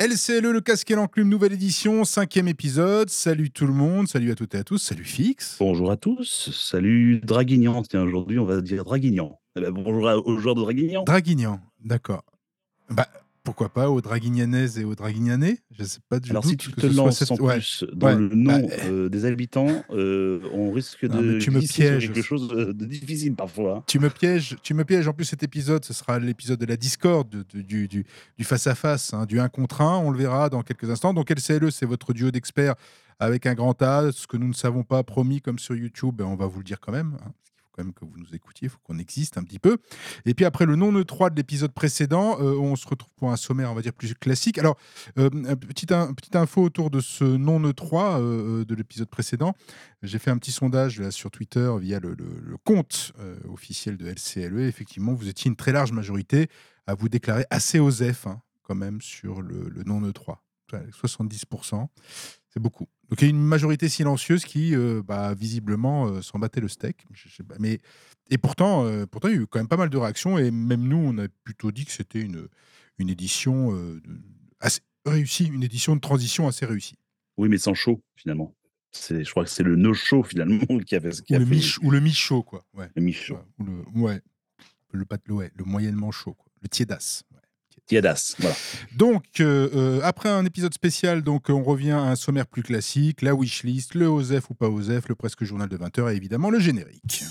LCLE, le casque et l'enclume, nouvelle édition, cinquième épisode. Salut tout le monde, salut à toutes et à tous, salut Fix. Bonjour à tous, salut Draguignan. Tiens, aujourd'hui, on va dire Draguignan. Eh ben, bonjour aux joueurs de Draguignan. Draguignan, d'accord. Bah, pourquoi pas aux Draguignanaises et aux Draguignanais Je sais pas du Alors, si tu te lances en plus dans le nom bah, euh, des habitants, euh, on risque de tu me pièges. quelque chose de difficile parfois. Hein. Tu me pièges, tu me pièges. En plus, cet épisode, ce sera l'épisode de la Discord, du, du, face-à-face, hein, du 1 contre 1. On le verra dans quelques instants. Donc, LCLE, c'est votre duo d'experts avec un grand A. Ce que nous ne savons pas, promis, comme sur YouTube, ben, on va vous le dire quand même. Hein même que vous nous écoutiez, il faut qu'on existe un petit peu. Et puis après le non E3 de l'épisode précédent, euh, on se retrouve pour un sommaire, on va dire, plus classique. Alors, euh, petite, petite info autour de ce non E3 euh, de l'épisode précédent. J'ai fait un petit sondage là, sur Twitter via le, compte officiel de LCLE. Effectivement, vous étiez une très large majorité à vous déclarer assez osef hein, quand même sur le, le non E3. 70%, c'est beaucoup. Donc il y a une majorité silencieuse qui, euh, bah, visiblement, euh, s'en battait le steak. mais, et pourtant, euh, pourtant, il y a eu quand même pas mal de réactions. Et même nous, on a plutôt dit que c'était une, une édition assez réussie, une édition de transition assez réussie. Oui, mais sans show, finalement. C'est, je crois que c'est le no-show, finalement, qui avait... Qui ou, le mi ou le mi-show, quoi. Ouais. Le mi-show. ou le, ouais. Le, le, le moyennement chaud, quoi. Le tiédas. Tiadas. Donc, euh, euh, après un épisode spécial, donc on revient à un sommaire plus classique, la wishlist, le OSEF ou pas OSEF, le presque journal de 20h et évidemment le générique.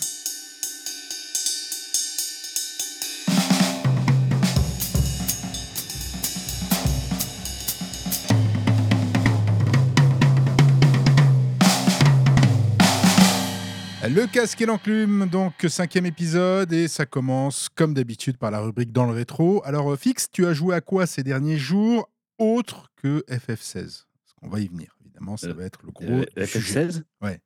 Le casque et l'enclume, donc cinquième épisode, et ça commence comme d'habitude par la rubrique dans le rétro. Alors euh, Fix, tu as joué à quoi ces derniers jours, autre que FF16 Parce qu'on va y venir, évidemment, ça euh, va être le gros. Euh, FF16 Ouais.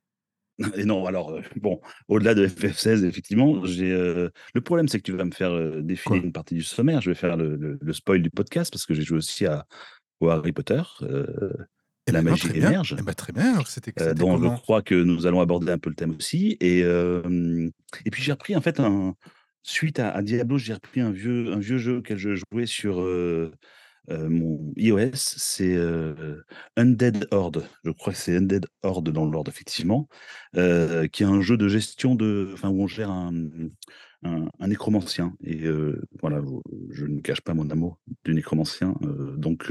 Et non, alors, bon, au-delà de FF16, effectivement, j'ai. le problème, c'est que tu vas me faire défiler une partie du sommaire. Je vais faire le, spoil du podcast parce que j'ai joué aussi à, Harry Potter. Eh la ben magie émerge. Eh ben très bien, c'était euh, donc je crois que nous allons aborder un peu le thème aussi. Et, et puis j'ai repris en fait un suite à, Diablo, j'ai repris un vieux, un vieux jeu auquel je jouais sur mon iOS. C'est Undead Horde. Je crois que c'est Undead Horde dans l'ordre, effectivement, qui est un jeu de gestion de, enfin où on gère un, un, nécromancien. Et voilà, je ne cache pas mon amour du nécromancien. donc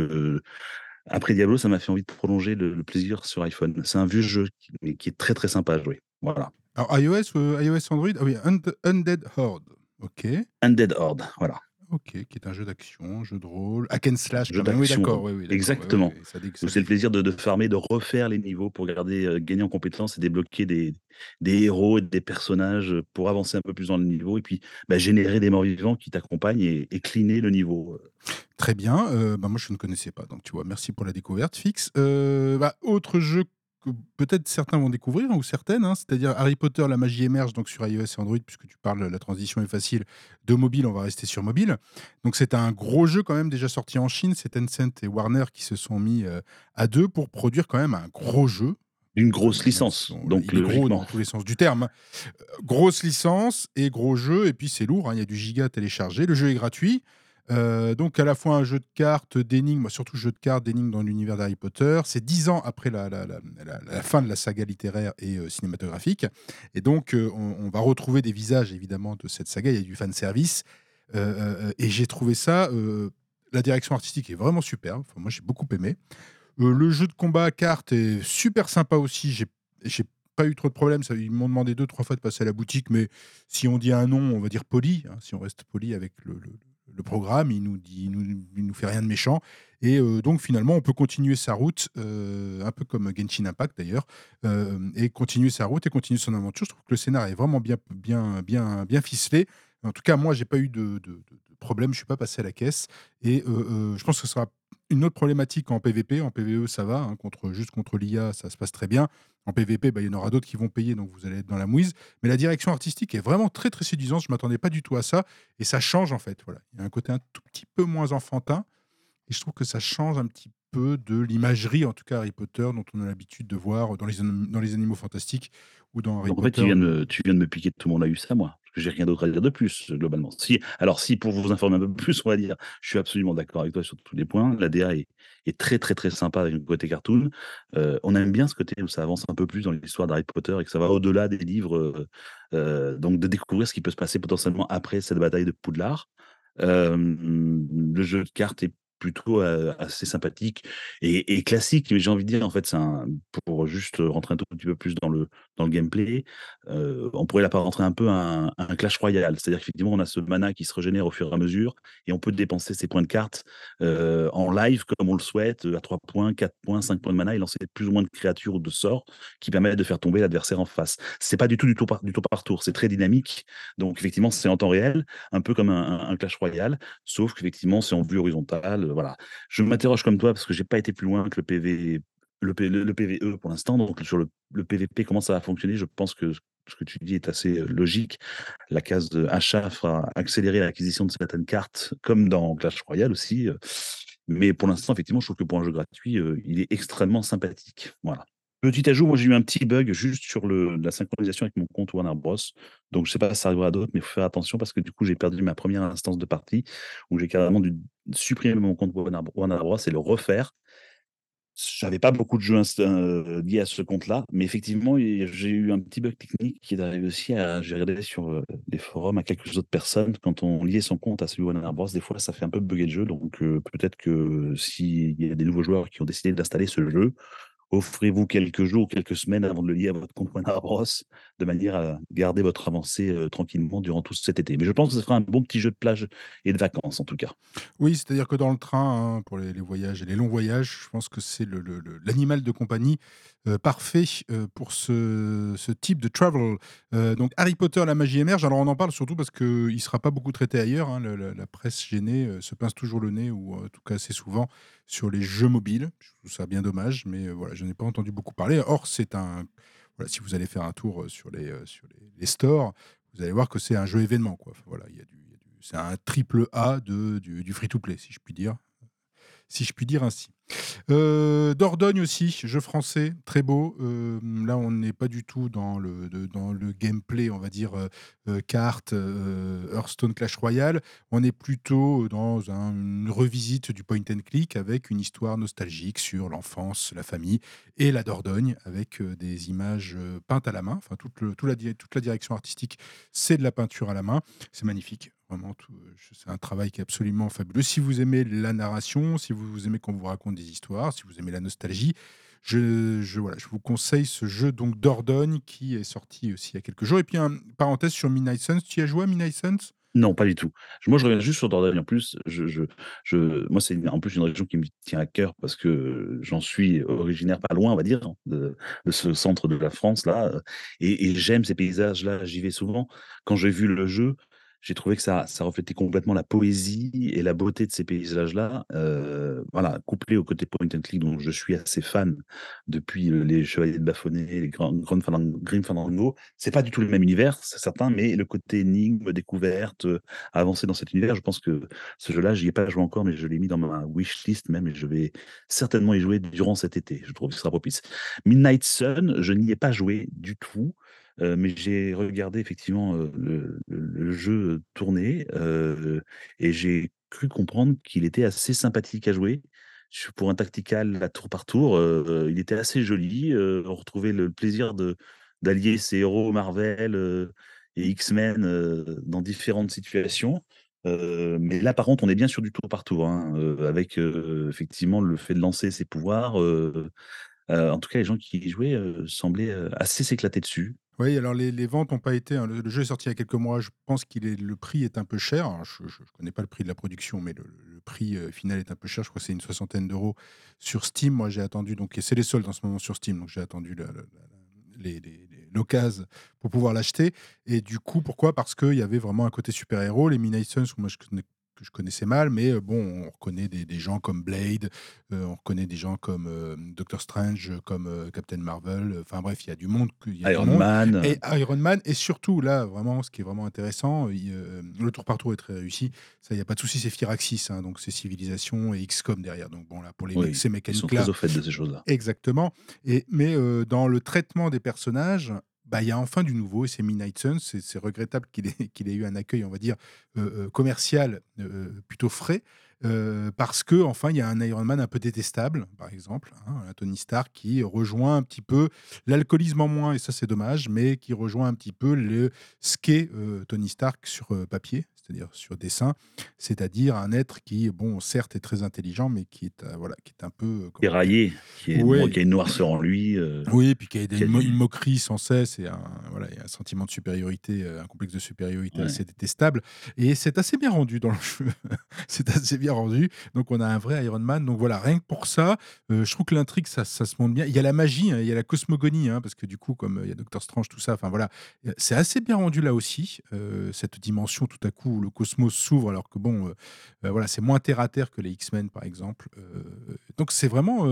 après Diablo, ça m'a fait envie de prolonger le, plaisir sur iPhone. C'est un vieux jeu qui, qui, est très très sympa à jouer. Voilà. Alors iOS, euh, iOS Android, ah oui, Undead Horde. Ok. Undead Horde, voilà. Ok, qui est un jeu d'action, jeu de rôle, hack and slash. Jeu oui, d'accord. Oui, Exactement. c'est le plaisir de, de, farmer, de refaire les niveaux pour garder, euh, gagner en compétences et débloquer des, des héros et des personnages pour avancer un peu plus dans le niveau et puis bah, générer des morts vivants qui t'accompagnent et, et cleaner le niveau. Très bien. Euh, bah, moi, je ne connaissais pas. Donc, tu vois, merci pour la découverte, Fix. Euh, bah, autre jeu que peut-être certains vont découvrir, ou certaines, hein, c'est-à-dire Harry Potter, la magie émerge donc sur iOS et Android, puisque tu parles, la transition est facile. De mobile, on va rester sur mobile. Donc c'est un gros jeu quand même déjà sorti en Chine. C'est Tencent et Warner qui se sont mis euh, à deux pour produire quand même un gros jeu. Une grosse licence, donc il est gros dans tous les sens du terme. grosse licence et gros jeu, et puis c'est lourd, hein, il y a du giga téléchargé. Le jeu est gratuit. Euh, donc à la fois un jeu de cartes, d'énigmes, surtout jeu de cartes, d'énigmes dans l'univers d'Harry Potter. C'est dix ans après la, fin de la saga littéraire et euh, cinématographique. Et donc euh, on, va retrouver des visages évidemment de cette saga. Il y a du fan service. et j'ai trouvé ça, la direction artistique est vraiment superbe. moi j'ai beaucoup aimé. le jeu de combat à cartes est super sympa aussi. J'ai pas eu trop de problèmes. Ils m'ont demandé deux, trois fois de passer à la boutique, mais si on dit un nom, on va dire poli, hein, si on reste poli avec le programme, il nous dit, nous, nous fait rien de méchant. Et euh, donc finalement, on peut continuer sa route, euh, un peu comme Genshin Impact d'ailleurs, euh, et continuer sa route et continuer son aventure. Je trouve que le scénario est vraiment bien, bien, bien, bien ficelé. En tout cas, moi, j'ai pas eu de, problème, je suis pas passé à la caisse. Et je pense que ce sera une autre problématique en PVP. En PVE, ça va, hein, contre, juste contre l'IA, ça se passe très bien. En PVP, bah, il y en aura d'autres qui vont payer, donc vous allez être dans la mouise. Mais la direction artistique est vraiment très très séduisante. Je ne m'attendais pas du tout à ça. Et ça change en fait. Voilà. Il y a un côté un tout petit peu moins enfantin. Et je trouve que ça change un petit peu de l'imagerie, en tout cas Harry Potter, dont on a l'habitude de voir dans les, dans les animaux fantastiques ou dans Harry donc, Potter. En fait, tu viens, de, tu viens de me piquer tout le monde a eu ça, moi. J'ai rien d'autre à dire de plus, globalement. Si alors si pour vous informer un peu plus, on va dire, je suis absolument d'accord avec toi sur tous les points. La DA est est très, très, très sympa avec le côté cartoon. Heu, on aime bien ce côté où ça avance un peu plus dans l'histoire d'Harry Potter et que ça va au-delà des livres, heu heu, donc de découvrir ce qui peut se passer potentiellement après cette bataille de Poudlard. Le jeu de cartes est plutôt, assez sympathique et et classique, mais j'ai envie de dire, en fait, un pour juste rentrer un tout petit peu plus dans le dans le gameplay, on pourrait l'apparenter un peu à un à un Clash Royale. C'est-à-dire qu'effectivement, on a ce mana qui se régénère au fur et à mesure et on peut dépenser ses points de cartes, heu, en live comme on le souhaite, à 3 points, 4 points, 5 points de mana et lancer plus ou moins de créatures ou de sorts qui permettent de faire tomber l'adversaire en face. C'est pas du tout du tour par du tour par tour, c'est très dynamique, donc effectivement, c'est en temps réel, un peu comme un Clash Royale, sauf qu'effectivement, c'est en vue horizontale, voilà. Je m'interroge comme toi parce que j'ai pas été plus loin que le PV le PVE pour l'instant, donc sur le PVP, comment ça va fonctionner? Je pense que ce que tu dis est assez, logique. La case de achat fera accélérer l'acquisition de certaines cartes, comme dans Clash Royale aussi, mais pour l'instant, effectivement, je trouve que pour un jeu gratuit, il est extrêmement sympathique. Voilà. Petit ajout, moi j'ai eu un petit bug juste sur la synchronisation avec mon compte Warner Bros. Donc je sais pas si ça arrivera à d'autres, mais il faut faire attention parce que du coup j'ai perdu ma première instance de partie où j'ai carrément dû supprimer mon compte Warner Bros et le refaire. J'avais pas beaucoup de jeux heu, liés à ce compte-là, mais effectivement, j'ai eu un petit bug technique qui est arrivé aussi à j'ai regardé sur, les forums à quelques autres personnes, quand on liait son compte à celui Warner Bros, des fois ça fait un peu bugger le jeu, donc heu, peut-être que s'il y a des nouveaux joueurs qui ont décidé d'installer ce jeu, Offrez-vous quelques jours, quelques semaines avant de le lier à votre compte Warner Bros, de manière à garder votre avancée, heu, tranquillement durant tout cet été. Mais je pense que ce sera un bon petit jeu de plage et de vacances, en tout cas. Oui, c'est-à-dire que dans le train, hein, pour les voyages et les longs voyages, je pense que c'est l'animal de compagnie, heu, parfait, heu, pour ce ce type de travel. Heu, donc Harry Potter, la magie émerge. Alors on en parle surtout parce qu'il ne sera pas beaucoup traité ailleurs, hein. La presse gênée, se pince toujours le nez ou en tout cas assez souvent sur les jeux mobiles. Je trouve ça bien dommage, mais voilà, je n'ai pas entendu beaucoup parler. Or c'est un voilà, si vous allez faire un tour, sur les, sur les stores, vous allez voir que c'est un jeu événement, voilà, du c'est un triple A de du du free to play, si je puis dire si je puis dire ainsi. Heu, Dordogne aussi, jeu français, très beau. Hem, là, on n'est pas du tout dans le dans le gameplay, on va dire, cartes, heu, Hearthstone, Clash Royale. On est plutôt dans un une revisite du point and click avec une histoire nostalgique sur l'enfance, la famille et la Dordogne avec, des images, peintes à la main. Enfin, toute la toute la direction artistique, c'est de la peinture à la main. C'est magnifique. Vraiment tout, c'est un travail qui est absolument fabuleux. Si vous aimez la narration, si vous aimez qu'on vous raconte des histoires, si vous aimez la nostalgie, je je voilà, je vous conseille ce jeu donc Dordogne qui est sorti aussi il y a quelques jours et puis un parenthèse sur Midnight tu y as joué à Midnight? Non, pas du tout. moi, je reviens juste sur Dordogne. En plus, je je je moi, c'est en plus une région qui me tient à cœur parce que j'en suis originaire pas loin, on va dire, de ce centre de la France-là, heu et et j'aime ces paysages-là, j'y vais souvent. Quand j'ai vu le jeu, j'ai trouvé que ça reflétait complètement la poésie et la beauté de ces paysages-là, heu, voilà, couplé au côté point and click dont je suis assez fan depuis, heu, les Chevaliers de Baphomet, les Grands Grim Fandan Grim Fandango. C'est pas du tout le même univers, c'est certain, mais le côté énigme, découverte, heu, avancer dans cet univers, je pense que ce jeu-là, j'y ai pas joué encore, mais je l'ai mis dans ma wishlist même et je vais certainement y jouer durant cet été. Je trouve que ce sera propice. Midnight Sun, je n'y ai pas joué du tout. Mais j'ai regardé effectivement, le jeu tourner, et j'ai cru comprendre qu'il était assez sympathique à jouer. Pour un tactical à tour par tour, il était assez joli, on retrouvait le plaisir d'allier ces héros Marvel, et X-Men, dans différentes situations. Mais là, par contre, on est bien sur du tour par tour, hein, avec, effectivement le fait de lancer ses pouvoirs, en tout cas, les gens qui y jouaient, heu, semblaient, heu, assez s'éclater dessus. Oui, alors les ventes n'ont pas été hein, le jeu est sorti il y a quelques mois. Je pense est le prix est un peu cher. Je ne connais pas le prix de la production, mais le prix, final est un peu cher. Je crois que c'est une soixantaine d'euros sur Steam. Moi, j'ai attendu donc c'est les soldes en ce moment sur Steam, donc j'ai attendu les l'occasion pour pouvoir l'acheter et du coup, pourquoi? Parce qu'il y avait vraiment un côté super héros. Les Midnight Suns, moi je connais que je connaissais mal, mais bon, on reconnaît des des gens comme Blade, on reconnaît des gens comme, hem, Doctor Strange, comme, Captain Marvel, enfin bref, il y a du monde il y a du Iron monde Man, et Iron Man et surtout là, vraiment, ce qui est vraiment intéressant, il, le tour par tour est très réussi. Ça, il y a pas de souci, c'est Firaxis, hein, donc c'est Civilization et XCOM derrière. Donc bon là, pour les oui, ces ils sont mécaniques-là très au fait de ces choses-là. exactement et mais dans le traitement des personnages, bah, il y a enfin du nouveau et c'est Midnight Suns. C'est regrettable qu'il ait ait eu un accueil, on va dire, heu heu, commercial, heu, plutôt frais, parce qu'enfin il y a un Iron Man un peu détestable, par exemple, hein, un Tony Stark qui rejoint un petit peu l'alcoolisme en moins et ça c'est dommage, mais qui rejoint un petit peu le ce qu'est, Tony Stark sur, papier, c'est-à-dire sur dessin. C'est-à-dire un être qui, bon, certes est très intelligent, mais qui est, heu, voilà, qui est un peu, heu, comment dire? Éraillé, qui est Ouais. qui a une noirceur en lui, heu, Oui et puis qui a qui a une moquerie sans cesse et un voilà et un sentiment de supériorité, heu, un complexe de supériorité Ouais. assez détestable et c'est assez bien rendu dans le jeu. C'est assez bien rendu, donc on a un vrai Iron Man, donc voilà, rien que pour ça, je trouve que l'intrigue ça ça se monte bien. Il y a la magie, hein, il y a la cosmogonie, hein, parce que du coup, comme, il y a Docteur Strange, tout ça, enfin voilà, c'est assez bien rendu là aussi, cette dimension tout à coup où le cosmos s'ouvre alors que bon, heu heu, voilà, c'est moins terre à terre que les X-Men, par exemple, heu, donc c'est vraiment,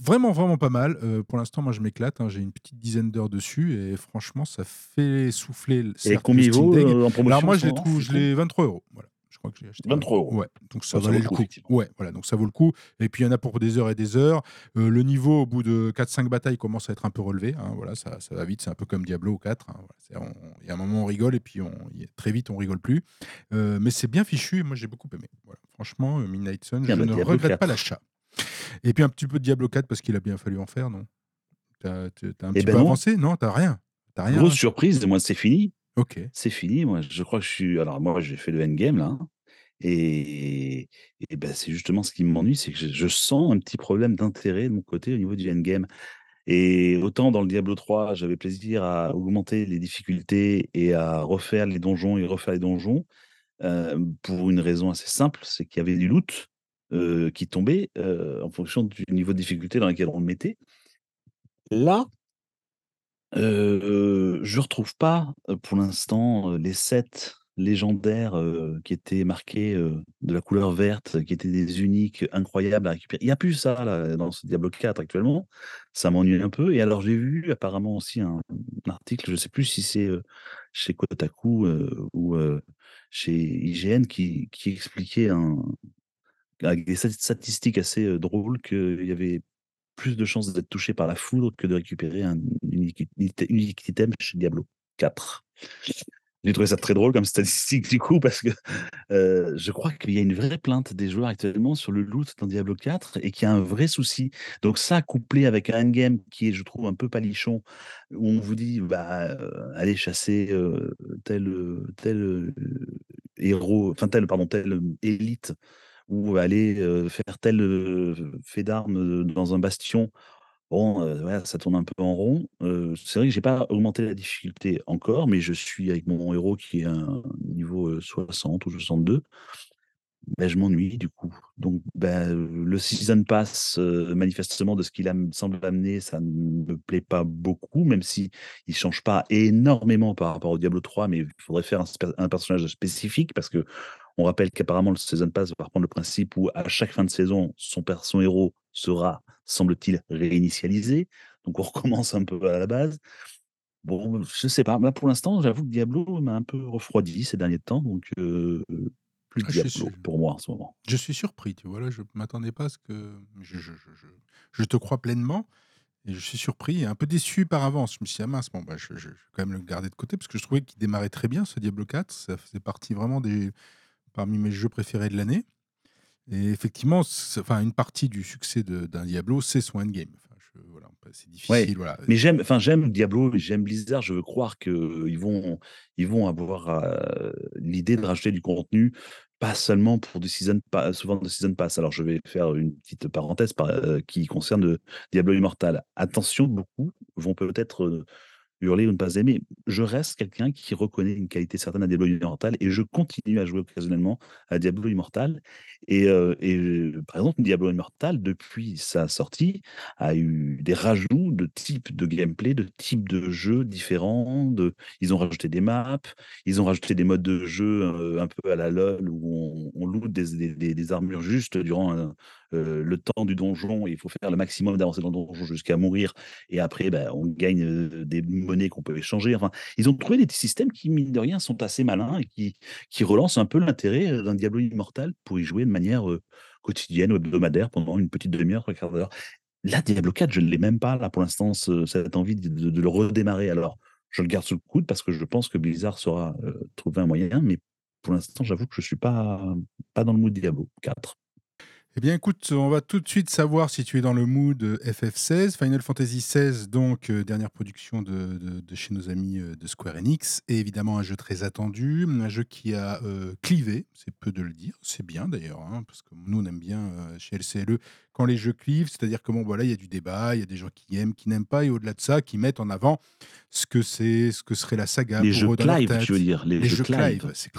Vraiment, vraiment pas mal. Pour l'instant, moi, je m'éclate, hein. J'ai une petite dizaine d'heures dessus et franchement, ça fait souffler et combien il vaut, en Alors promotion moi, je moment, trouve je l'ai 23 €. Voilà, je crois que j'ai acheté 23 €. ouais, donc ça valait le coup. Ouais, voilà, donc ça vaut le coup et puis il y en a pour des heures et des heures. Heu, le niveau, au bout de quatre cinq batailles, commence à être un peu relevé, hein, voilà, ça ça va vite, c'est un peu comme Diablo 4, hein, il y a un moment, on rigole et puis on y très vite, on rigole plus. Heu, mais c'est bien fichu et moi, j'ai beaucoup aimé. Voilà, franchement, heu, Midnight Sun, je bah, ne Diablo regrette pas 4. l'achat et puis un petit peu de Diablo 4 parce qu'il a bien fallu en faire, non? Tu as tu tu as un Eh petit ben peu non, avancé? Non, tu as rien? As rien grosse là? surprise, moi, c'est fini. OK. C'est fini, moi, je crois que je suis alors moi, j'ai fait le endgame là, hein, et et bah, c'est justement ce qui m'ennuie, c'est que je je sens un petit problème d'intérêt de mon côté au niveau du endgame et autant dans le Diablo 3, j'avais plaisir à augmenter les difficultés et à refaire les donjons et refaire les donjons, hem, pour une raison assez simple, c'est qu'il y avait du loot, heu, qui tombait, heu, en fonction du niveau de difficulté dans lequel on le mettait. Là Heu, je retrouve pas, pour l'instant, les 7 légendaires, qui étaient marqués, de la couleur verte, qui étaient des uniques incroyables à récupérer. Il y a plus ça là, dans ce Diablo 4 actuellement. Ça m'ennuie un peu et alors j'ai vu apparemment aussi un article, je sais plus si c'est, chez Kotaku, ou, chez IGN qui expliquait un avec des stat statistiques assez, drôles qu'il y avait plus de chances d'être touché par la foudre que de récupérer un unique ite unique item chez Diablo 4. J'ai trouvé ça très drôle comme statistique du coup parce que, heu, je crois qu'il y a une vraie plainte des joueurs actuellement sur le loot dans Diablo 4 et qu'il y a un vrai souci. Donc ça couplé avec un endgame qui est je trouve un peu palichon, où on vous dit: «Bah, heu, allez chasser, heu, tel, tel, héros, enfin tel pardon, hem, élite ou aller, faire tel, fait d'armes, dans un bastion Bon, ça tourne un peu en rond. C'est vrai que j'ai pas augmenté la difficulté encore, mais je suis avec mon héros qui est un niveau, heu, 60 ou 62. Bah, je m'ennuie du coup. Donc, heu, le season pass, manifestement de ce qu'il semble amener, ça ne me plaît pas beaucoup, même si il change pas énormément par rapport au Diablo 3, mais il faudrait faire un personnage spécifique parce qu'on rappelle qu'apparemment le season pass va reprendre le principe où à chaque fin de saison, son son héros sera, semble-t-il, réinitialisé. Donc on recommence un peu à la base. Bon, je sais pas. Là, pour l'instant, j'avoue que Diablo m'a un peu refroidi ces derniers temps, donc heu, plus Ah, Diablo pour moi en ce moment. je suis surpris, tu vois? Là, je m'attendais pas à ce que je je je je je te crois pleinement et je suis surpris et un peu déçu par avance. Je me suis dit: «Ah mince, bon, bah, je vais quand même le garder de côté» parce que je trouvais qu'il démarrait très bien ce Diablo 4. Ça faisait partie vraiment des parmi mes jeux préférés de l'année et effectivement, enfin, une partie du succès d'un Diablo, c'est son endgame. Enfin, je voilà, c'est Ouais, difficile, voilà, mais j'aime enfin j'aime Diablo j'aime Blizzard, je veux croire qu'ils vont ils vont avoir, heu, l'idée de rajouter du contenu, pas seulement pour du season pa souvent de season pass. Alors je vais faire une petite parenthèse par heu, qui concerne, Diablo Immortal. Attention, beaucoup vont peut-être, hurler ou ne pas aimer. Je reste quelqu'un qui reconnaît une qualité certaine à Diablo Immortal et je continue à jouer occasionnellement à Diablo Immortal et heu et heu, par exemple, Diablo Immortal, depuis sa sortie, a eu des rajouts de types de gameplay, de types de jeux différents, ils ont rajouté des maps, ils ont rajouté des modes de jeu, heu, un peu à la LOL où on on loot des des armures juste durant, heu le temps du donjon il faut faire le maximum d'avancées dans le donjon jusqu'à mourir et après, bah, on gagne, des monnaies qu'on peut échanger. Enfin, ils ont trouvé des systèmes qui, mine de rien, sont assez malins et qui relancent un peu l'intérêt, d'un Diablo Immortal pour y jouer de manière, quotidienne ou hebdomadaire pendant une petite demi heure, 3/4 d'heure. là, Diablo 4, je ne l'ai même pas, là, pour l'instant, ce cette envie de le redémarrer. Alors, je le garde sous le coude parce que je pense que Blizzard saura, trouver un moyen, mais pour l'instant, j'avoue que je suis pas pas dans le mood Diablo 4. Eh bien, écoute, on va tout de suite savoir si tu es dans le mood euh, FF16, Final Fantasy XVI, donc euh, dernière production de, chez nos amis euh, de Square Enix, et évidemment un jeu très attendu, un jeu qui a clivé, c'est peu de le dire, c'est bien d'ailleurs, hein, parce que nous on aime bien chez LCLE quand les jeux clivent, c'est-à-dire que bon, voilà, il y a du débat, il y a des gens qui aiment, qui n'aiment pas, et au-delà de ça, qui mettent en avant ce que c'est, ce que serait la saga Les pour jeux Clive, tu veux dire, les, Les jeux jeux c'est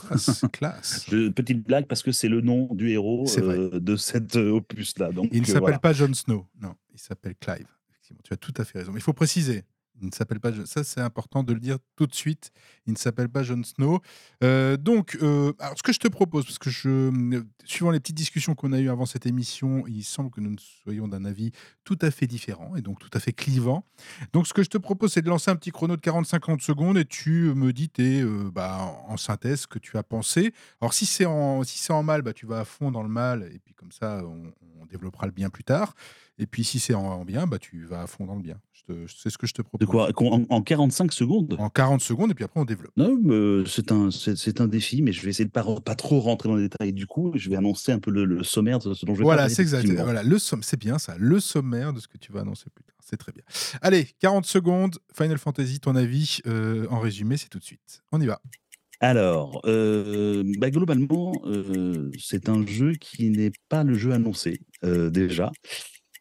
classe. Je- petite blague parce que c'est le nom du héros euh, de cet euh, opus-là. Donc, Il ne euh, s'appelle voilà. pas Jon Snow, non, il s'appelle Clive. Effectivement, tu as tout à fait raison. Mais il faut préciser, il ne s'appelle pas. Ça, c'est important de le dire tout de suite. Il ne s'appelle pas Jon Snow. Euh, donc, euh, alors, ce que je te propose, parce que je, euh, suivant les petites discussions qu'on a eues avant cette émission, il semble que nous soyons d'un avis tout à fait différent et donc tout à fait clivant. Donc, ce que je te propose, c'est de lancer un petit chrono de 40-50 secondes et tu me dis euh, bah, en synthèse ce que tu as pensé. Alors, si c'est en, si en mal, bah, tu vas à fond dans le mal et puis comme ça, on développera le bien plus tard. Et puis, si c'est en, en bien, bah, tu vas à fond dans le bien. C'est ce que je te propose. De quoi? en, en 45 secondes? En 40 secondes et puis après, on développe. Non, mais c'est un, c'est un défi, mais je vais essayer de pas, pas trop rentrer dans les détails du coup. Je vais annoncer un peu le, le sommaire de ce dont je vais Voilà, parler, c'est exact. Voilà, c'est bien ça, le sommaire de ce que tu vas annoncer plus tard. C'est très bien. Allez, 40 secondes. Final Fantasy, ton avis euh, en résumé, c'est tout de suite. On y va. Alors, euh, bah, globalement, euh, c'est un jeu qui n'est pas le jeu annoncé euh, déjà.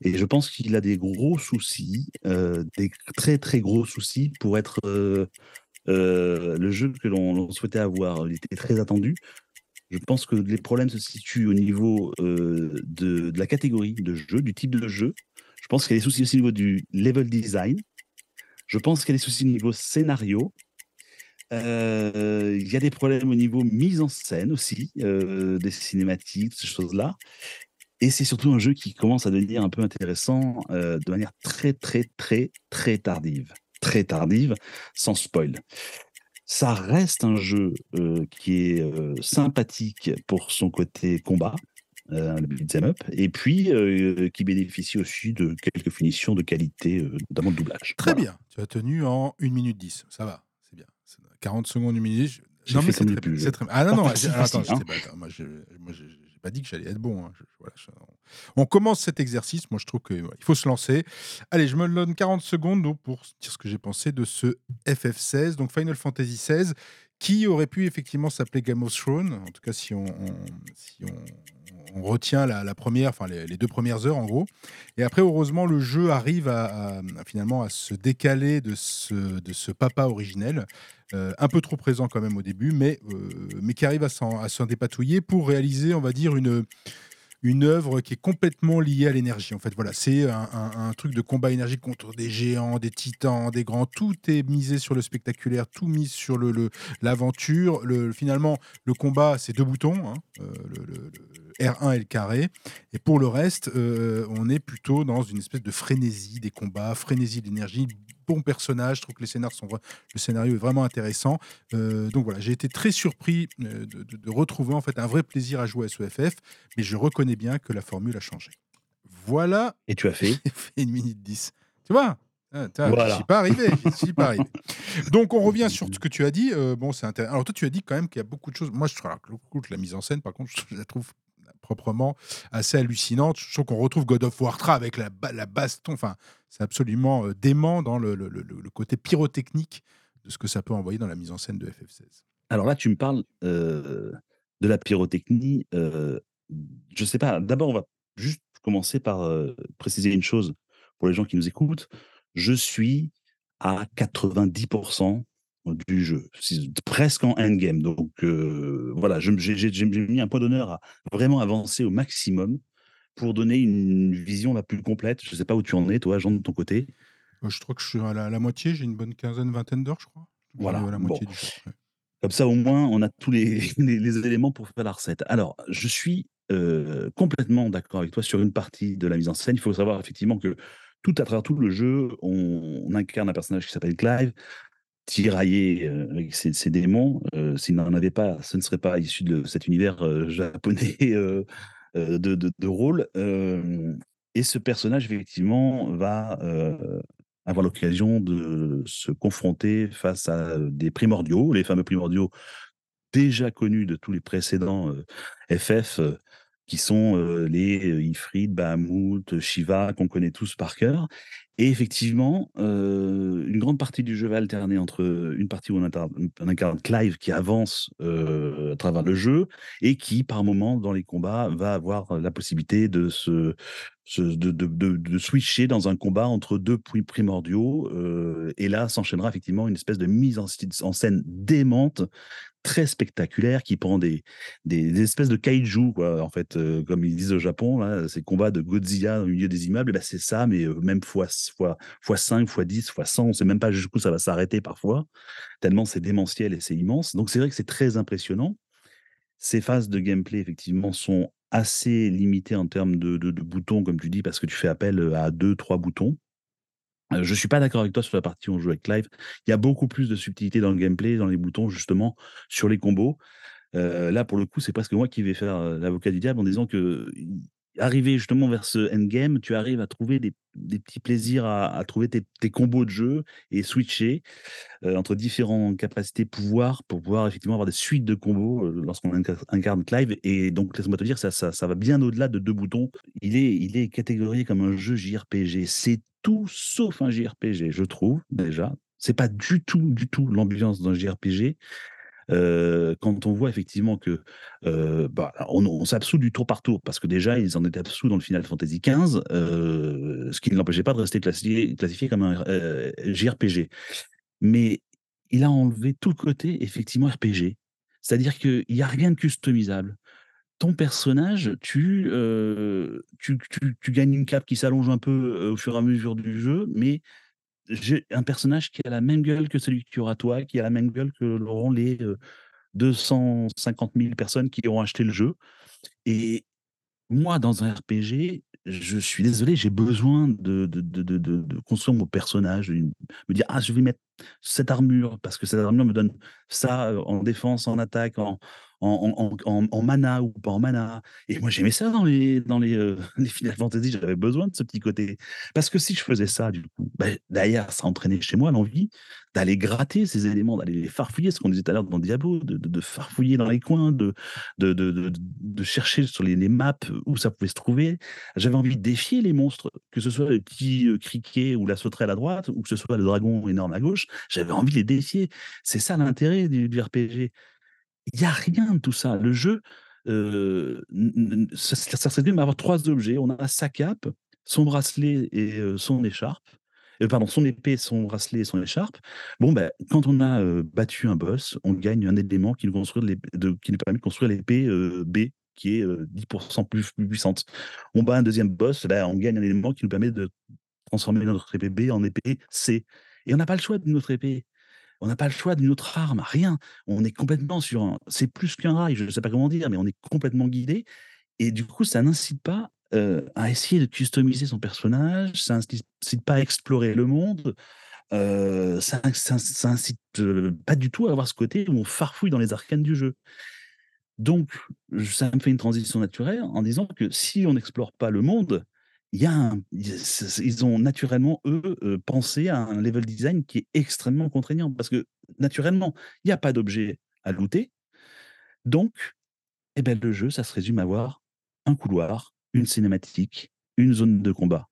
Et je pense qu'il a des gros soucis, euh, des très très gros soucis pour être euh, euh, le jeu que l'on souhaitait avoir. Il était très attendu. Je pense que les problèmes se situent au niveau de, de la catégorie de jeu, du type de jeu. Je pense qu'il y a des soucis aussi au niveau du level design. Je pense qu'il y a des soucis au niveau scénario. Il y a des problèmes au niveau mise en scène aussi, des cinématiques, ces choses-là. Et c'est surtout un jeu qui commence à devenir un peu intéressant euh, de manière très, très, très, très tardive. Très tardive, sans spoil. Ça reste un jeu euh, qui est euh, sympathique pour son côté combat, le beat'em up, et puis qui bénéficie aussi de quelques finitions de qualité, notamment le doublage. Très Voilà. bien. Tu as tenu en 1 minute 10. Ça va, c'est bien. C'est 40 secondes, 1 minute 10. J'ai Non, mais c'est très, très. Ah non, non, attends, hein. pas- moi, je moi, je- j'ai dit que j'allais être bon. hein. On commence cet exercice. Moi, je trouve qu'il faut se lancer. Allez, je me donne 40 secondes pour dire ce que j'ai pensé de ce FF16, donc Final Fantasy XVI, qui aurait pu effectivement s'appeler Game of Thrones. En tout cas, si on, si on, retient la, première, enfin les, deux premières heures en gros. Et après, heureusement, le jeu arrive à finalement à se décaler de ce, de ce papa originel, euh, un peu trop présent quand même au début, mais, euh, mais qui arrive à s'en dépatouiller pour réaliser, on va dire, une, une œuvre qui est complètement liée à l'énergie. En fait, voilà, c'est un, truc de combat énergique contre des géants, des titans, des grands. Tout est misé sur le spectaculaire, tout mis sur le l'aventure. Le, finalement, le combat, c'est deux boutons, hein, euh, le, le- le R1 et le carré. Et pour le reste, on est plutôt dans une espèce de frénésie des combats, frénésie de l'énergie. Bon personnage, je trouve que les sont, le scénario est vraiment intéressant. Euh, donc voilà, j'ai été très surpris euh, de, de- de retrouver en fait un vrai plaisir à jouer à ce FF, mais je reconnais bien que la formule a changé. Voilà, Et tu as fait fait une minute 10. Tu vois? Ah, Voilà. J'y suis pas arrivé. suis pas arrivé. Donc on revient sur ce que tu as dit. Euh, bon, c'est intéressant. Alors toi, tu as dit quand même qu'il y a beaucoup de choses. Moi, je trouve la mise en scène, par contre, je la trouve proprement assez hallucinante. Je trouve qu'on retrouve God of War 3 avec la, la baston. Enfin, c'est absolument euh, dément dans le- le côté pyrotechnique de ce que ça peut envoyer dans la mise en scène de FF16. Alors là, tu me parles euh, de la pyrotechnie. euh, je sais pas. D'abord, on va juste commencer par euh, préciser une chose pour les gens qui nous écoutent. Je suis à 90% du jeu, C'est presque en endgame. Donc euh, voilà, j'ai mis un point d'honneur à vraiment avancer au maximum pour donner une vision la plus complète. Je sais pas où tu en es, toi, Jean, de ton côté. Euh, je crois que je suis à la, à la moitié. J'ai une bonne quinzaine, vingtaine d'heures, je crois. Voilà, à la bon. moitié du jeu. ouais. Comme ça, au moins, on a tous les, les- les éléments pour faire la recette. Alors, je suis euh, complètement d'accord avec toi sur une partie de la mise en scène. Il faut savoir effectivement que tout à travers tout le jeu, on, on incarne un personnage qui s'appelle Clive, tiraillé euh, avec ses, démons. Euh, S'il n'en avait pas, ce ne serait pas issu de cet univers euh, japonais de, rôle. Et ce personnage, effectivement, va, avoir l'occasion de se confronter face à des primordiaux, les fameux primordiaux déjà connus de tous les précédents, FF, qui sont, les, Ifrit, Bahamut, Shiva, qu'on connaît tous par cœur. Et effectivement, heu, une grande partie du jeu va alterner entre, heu, une partie où on incarne Clive qui avance, heu, à travers le jeu et qui, par moment, dans les combats, va avoir la possibilité de se de de switcher dans un combat entre 2 pri primordiaux, heu, et là s'enchaînera effectivement une espèce de mise en scène démente, très spectaculaire, qui prend des espèces de kaiju quoi, en fait, heu, comme ils disent au Japon là, ces combats de Godzilla au milieu des immeubles bah, c'est ça, mais, heu, même fois fois fois 5, fois 10, fois 100, on sait même pas jusqu'où ça va s'arrêter parfois, tellement c'est démentiel et c'est immense. Donc c'est vrai que c'est très impressionnant. Ces phases de gameplay effectivement sont assez limitées en termes de boutons comme tu dis, parce que tu fais appel, à 2-3 boutons. Heu, je suis pas d'accord avec toi sur la partie où on joue avec Clive. Il y a beaucoup plus de subtilité dans le gameplay, dans les boutons justement, sur les combos. Là pour le coup, c'est presque moi qui vais faire, l'avocat du diable en disant que, arrivé justement vers ce endgame, tu arrives à trouver des petits plaisirs à trouver tes combos de jeu et switcher, heu, entre différents capacités pouvoirs pour pouvoir effectivement avoir des suites de combos, heu, lorsqu'on incar incarne Clive et donc laisse-moi te dire ça ça ça va bien au-delà de 2 boutons. Il est il est catégorié comme un jeu JRPG. C'est tout sauf un JRPG, je trouve, déjà. C'est pas du tout, du tout l'ambiance d'un JRPG. Quand on voit effectivement que, bah, on s'absout du tour par tour parce que déjà ils en étaient absous dans le Final Fantasy XV, heu, ce qui ne l'empêchait pas de rester classifié comme un, JRPG. Mais il a enlevé tout le côté effectivement RPG. C'est-à-dire qu'il y a rien de customisable. Ton personnage, tu, gagnes une cape qui s'allonge un peu, au fur et à mesure du jeu, mais j'ai un personnage qui a la même gueule que celui que tu auras toi, qui a la même gueule que l'auront les, heu, 250 000 personnes qui auront acheté le jeu. Et moi, dans un RPG, je suis désolé, j'ai besoin de de de de de de construire mon personnage, une me dire: «Ah je vais mettre cette armure parce que cette armure me donne ça, heu, en défense, en attaque, en en mana ou pas en mana» et moi j'aimais ça dans les dans les, les Final Fantasy, j'avais besoin de ce petit côté. Parce que si je faisais ça du coup, beh, derrière ça entraînait chez moi l'envie d'aller gratter ces éléments, d'aller les farfouiller, ce qu'on disait tout à l'heure dans Diablo, de de de farfouiller dans les coins, de de de chercher sur les maps où ça pouvait se trouver. J'avais envie de défier les monstres, que ce soit le petit, heu, criquet ou la sauterelle à droite ou que ce soit le dragon énorme à gauche, j'avais envie de les défier. C'est ça l'intérêt du RPG. Il y a rien de tout ça. Le jeu, n ça ça se résume à avoir 3 objets. On a sa cape, son bracelet et heu, son écharpe. Heu, pardon, son épée, son bracelet et son écharpe. Bon, bah, quand on a, battu un boss, on gagne un élément qui nous de permet de construire l'épée, B, qui est, heu, 10 % plus plus puissante. On bat un 2e boss, bah, on gagne un élément qui nous permet de transformer notre épée B en épée C et on n'a pas le choix d'une autre épée. On n'a pas le choix d'une autre arme, rien. On est complètement sur un c'est plus qu'un rail, je sais pas comment dire, mais on est complètement guidé et du coup, ça n'incite pas, heu, à essayer de customiser son personnage, ça incite incite pas à explorer le monde, heu, ça ça heu, pas du tout à avoir ce côté où on farfouille dans les arcanes du jeu. Donc ça me fait une transition naturelle en disant que si on n'explore pas le monde, il y a ils ont naturellement, eux, heu, pensé à un level design qui est extrêmement contraignant parce que, naturellement, il y a pas d'objets à looter. Donc et beh, le jeu, ça se résume à avoir un couloir, une cinématique, une zone de combat.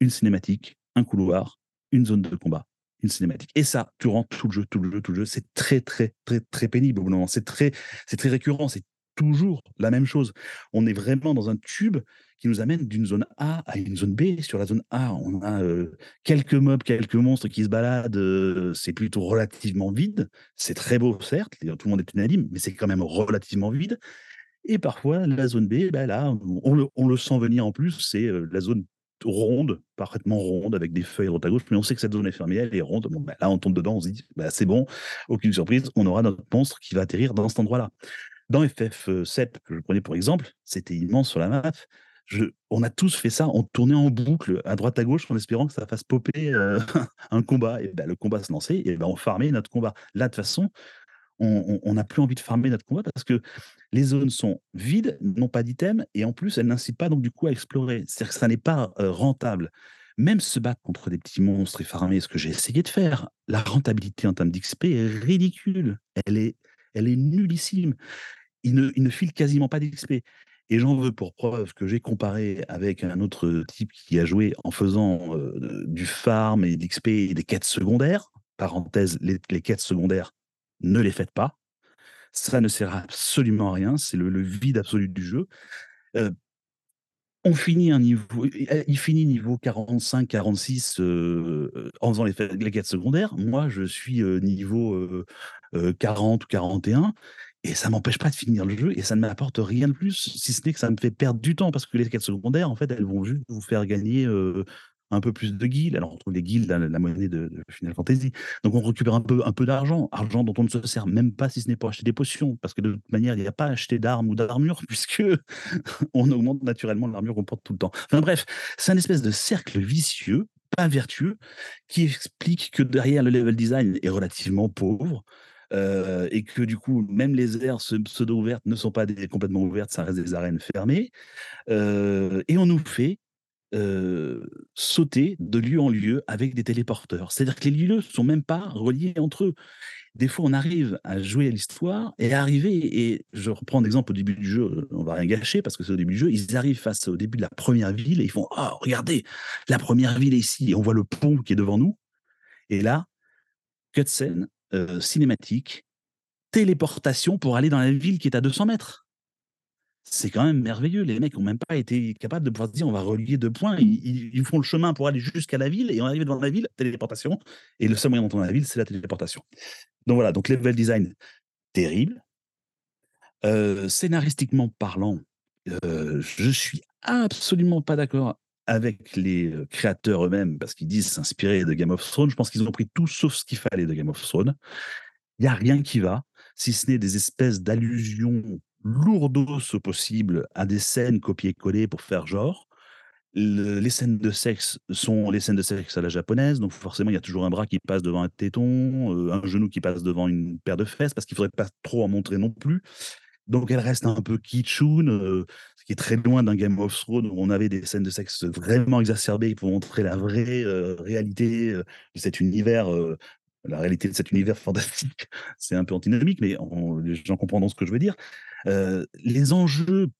Une cinématique, un couloir, une zone de combat, une cinématique et ça durant tout le jeu, tout le jeu, tout le jeu. C'est très, très, très, très pénible au moment. C'est très c'est très récurrent, c'est toujours la même chose. On est vraiment dans un tube qui nous amène d'une zone A à une zone B. Sur la zone A, on a, heu, quelques mobs, quelques monstres qui se baladent, heu, c'est plutôt relativement vide. C'est très beau certes, tout le monde est unanime, mais c'est quand même relativement vide et parfois la zone B, bah, là, on le sent venir en plus, c'est, heu, la zone ronde, parfaitement ronde avec des feuilles droite à gauche, mais on sait que cette zone est fermée, elle est ronde. Bah, là, on tombe dedans, on se dit: «Bah, c'est bon, aucune surprise, on aura notre monstre qui va atterrir dans cet endroit-là». Dans FF, heu, 7 que je prenais pour exemple, c'était immense sur la map. On a tous fait ça, on tournait en boucle à droite à gauche en espérant que ça fasse popper, heu, un combat et bah, le combat se lançait et bah, on farmait notre combat. Là, de toute façon, on n'a plus envie de farmer notre combat parce que les zones sont vides, n'ont pas d'items et en plus, elles n'incitent pas donc du coup à explorer. C'est-à-dire que ça n'est pas, heu, rentable. Même se battre contre des petits monstres et farmer, ce que j'ai essayé de faire, la rentabilité en termes d'XP est ridicule. Elle est elle est nullissime. Il ne il ne file quasiment pas d'XP et j'en veux pour preuve que j'ai comparé avec un autre type qui a joué en faisant, du farm et de l'XP et des quêtes secondaires. Parenthèse, les quêtes secondaires, ne les faites pas. Ça ne sert absolument à rien, c'est le vide absolu du jeu. On finit un niveau il finit niveau 45-46, heu heu, en faisant les quêtes secondaires. Moi, je suis, niveau, heu heu, 40 ou 41 et ça m'empêche pas de finir le jeu et ça ne m'apporte rien de plus, si ce n'est que ça me fait perdre du temps parce que les quêtes secondaires, en fait, elles vont juste vous faire gagner, un peu plus de guilds. Alors on trouve les guilds, la la monnaie de Final Fantasy. Donc on récupère un peu un peu d'argent, argent dont on ne se sert même pas si ce n'est pour acheter des potions parce que de toute manière, il y a pas à acheter d'armes ou d'armure puisque on augmente naturellement l'armure qu'on porte tout le temps. Enfin bref, c'est un espèce de cercle vicieux, pas vertueux, qui explique que derrière le level design est relativement pauvre, heu et que du coup, même les aires se pseudo-ouvertes ne sont pas complètement ouvertes, ça reste des arènes fermées, heu et on nous fait, heu, sauter de lieu en lieu avec des téléporteurs. C'est-à-dire que les lieux sont même pas reliés entre eux. Des fois, on arrive à jouer à l'histoire et arriver et je reprends l'exemple au début du jeu, on va rien gâcher parce que c'est au début du jeu, ils arrivent face au début de la 1re ville et ils font: «Oh regardez, la 1re ville est ici» et on voit le pont qui est devant nous et là, cutscène, heu, cinématique, téléportation pour aller dans la ville qui est à 200 m. C'est quand même merveilleux. Les mecs ont même pas été capables de pouvoir se dire: «On va relier 2 points». Ils ils font le chemin pour aller jusqu'à la ville et arrivé devant la ville, téléportation et le seul moyen d'entrer dans la ville, c'est la téléportation. Donc voilà, donc level design terrible. Heu, scénaristiquement parlant, heu, je suis absolument pas d'accord avec les, heu, créateurs eux-mêmes parce qu'ils disent s'inspirer de Game of Thrones. Je pense qu'ils ont pris tout sauf ce qu'il fallait de Game of Thrones. Il y a rien qui va, si ce n'est des espèces d'allusions lourdos au possible à des scènes copiées-collées pour faire genre. Le les scènes de sexe sont les scènes de sexe à la japonaise, donc forcément, il y a toujours un bras qui passe devant un téton, heu, un genou qui passe devant une paire de fesses parce qu'il faudrait pas trop en montrer non plus. Donc elle reste un peu kitschoune, heu, ce qui est très loin d'un Game of Thrones où on avait des scènes de sexe vraiment exacerbées pour montrer la vraie, heu, réalité, heu, de cet univers, heu, la réalité de cet univers fantastique. C'est un peu antinomique, mais on les gens comprendront ce que je veux dire. Les enjeux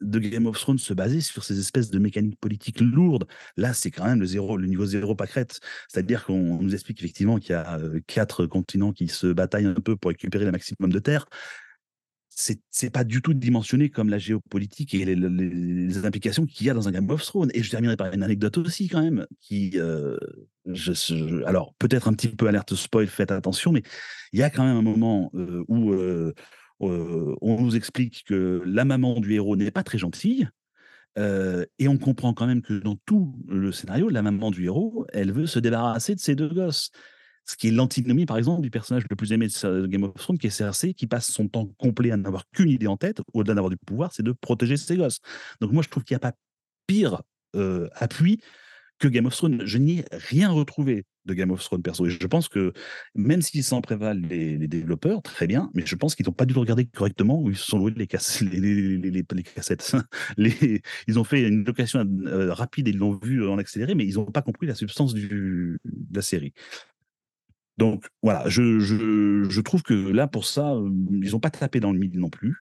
de Game of Thrones se basaient sur ces espèces de mécaniques politiques lourdes. Là, c'est quand même le 0 le niveau 0 pâquerette. C'est-à-dire qu'on nous explique effectivement qu'il y a, 4 continents qui se bataillent un peu pour récupérer le maximum de terres. C'est pas du tout dimensionné comme la géopolitique et les le les les implications qu'il y a dans un Game of Thrones et je terminerai par une anecdote aussi quand même qui, se alors peut-être un petit peu alerte spoil, faites attention, mais il y a quand même un moment, heu, où, heu, on nous explique que la maman du héros n'est pas très gentille, et on comprend quand même que dans tout le scénario, la maman du héros, elle veut se débarrasser de ses 2 gosses. Ce qui est l'antinomie, par exemple, du personnage le plus aimé de Game of Thrones qui est Cersei, qui passe son temps complet à n'avoir qu'une idée en tête, au-delà d'avoir du pouvoir, c'est de protéger ses gosses. Donc moi, je trouve qu'il y a pas pire, heu, appui que Game of Thrones. Je n'y ai rien retrouvé de Game of Thrones perso et je pense que même s'ils s'en prévalent les développeurs, très bien, mais je pense qu'ils ont pas du tout regardé correctement où ils se sont loués les cassettes. Ils ont fait une location, heu, rapide et ils l'ont vu en accéléré, mais ils ont pas compris la substance de la série. Donc voilà, je trouve que là, pour ça, hem, ils ont pas tapé dans le mille non plus.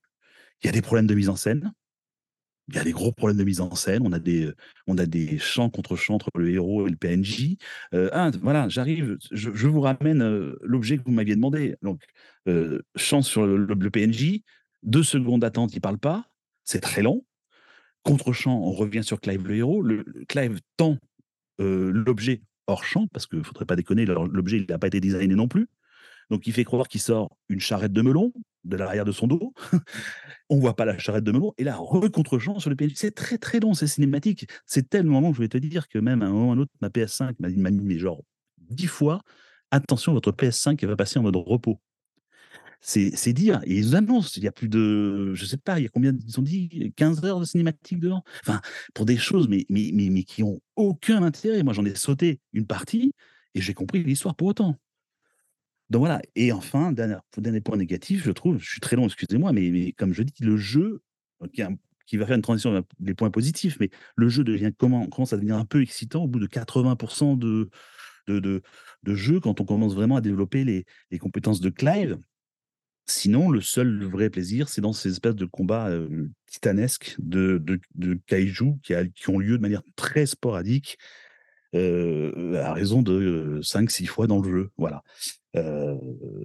Il y a des problèmes de mise en scène. Il y a des gros problèmes de mise en scène. On a des, on champs contre champs entre le héros et le PNJ. Ah voilà, j'arrive, je vous ramène, heu, l'objet que vous m'aviez demandé. Donc, heu, champ sur le PNJ, 2 secondes d'attente, il parle pas, c'est très long. Contre-champ, on revient sur Clive le héros. Clive tend, l'objet hors champ parce qu'il faudrait pas déconner, l'objet, il a pas été designé non plus. Donc il fait croire qu'il sort une charrette de melons de l'arrière de son dos. On voit pas la charrette de melons et là, re-contre-champ sur le PNJ. C'est très, très long, c'est cinématique. C'est tellement long, je vais te dire que même à un moment ou à un autre, ma PS5 m'a mais genre 10 fois: «Attention, votre PS5, elle va passer en mode repos». C'est dire et ils annoncent, il y a plus de je sais pas, il y a combien ils ont dit 15 heures de cinématique dedans? Enfin, pour des choses mais mais mais mais qui ont aucun intérêt. Moi, j'en ai sauté une partie et j'ai compris l'histoire pour autant. Donc voilà et enfin, dernière dernier point négatif, je trouve, je suis très long, excusez-moi, mais mais comme je dis, le jeu, qui qui va faire une transition vers les points positifs, mais le jeu devient comment commence à devenir un peu excitant au bout de 80 de de de de jeu quand on commence vraiment à développer les les compétences de Clive. Sinon, le seul vrai plaisir, c'est dans ces espèces de combats, titanesques de de kaiju qui ont lieu de manière très sporadique, à raison de, 5-6 fois dans le jeu, voilà.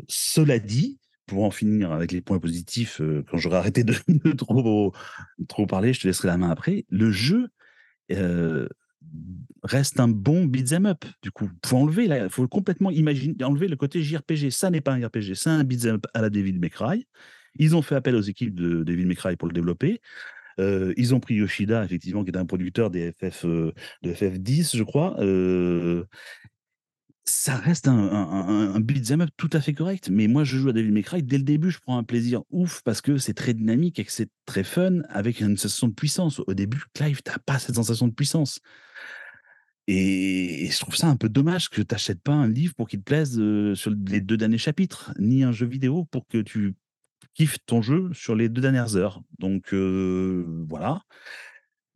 Cela dit, pour en finir avec les points positifs, quand j'aurai arrêté de trop trop parler, je te laisserai la main après. Le jeu, reste un bon beat'em up, du coup. Faut enlever là, faut complètement imaginer enlever le côté JRPG. Ça n'est pas un RPG, c'est un beat'em up à la Devil May Cry. Ils ont fait appel aux équipes de Devil May Cry pour le développer. Heu, ils ont pris Yoshida, effectivement, qui est un producteur des FF, heu, de FF10, je crois, heu ça reste un un un beat'em up tout à fait correct, mais moi je joue à Devil May dès le début, je prends un plaisir ouf parce que c'est très dynamique et que c'est très fun avec une sensation de puissance. Au début, Clive, tu as pas cette sensation de puissance et et je trouve ça un peu dommage que tu pas un livre pour qu'il te plaise, heu, sur les 2 derniers chapitres, ni un jeu vidéo pour que tu kiffes ton jeu sur les 2 dernières heures. Donc heu, voilà.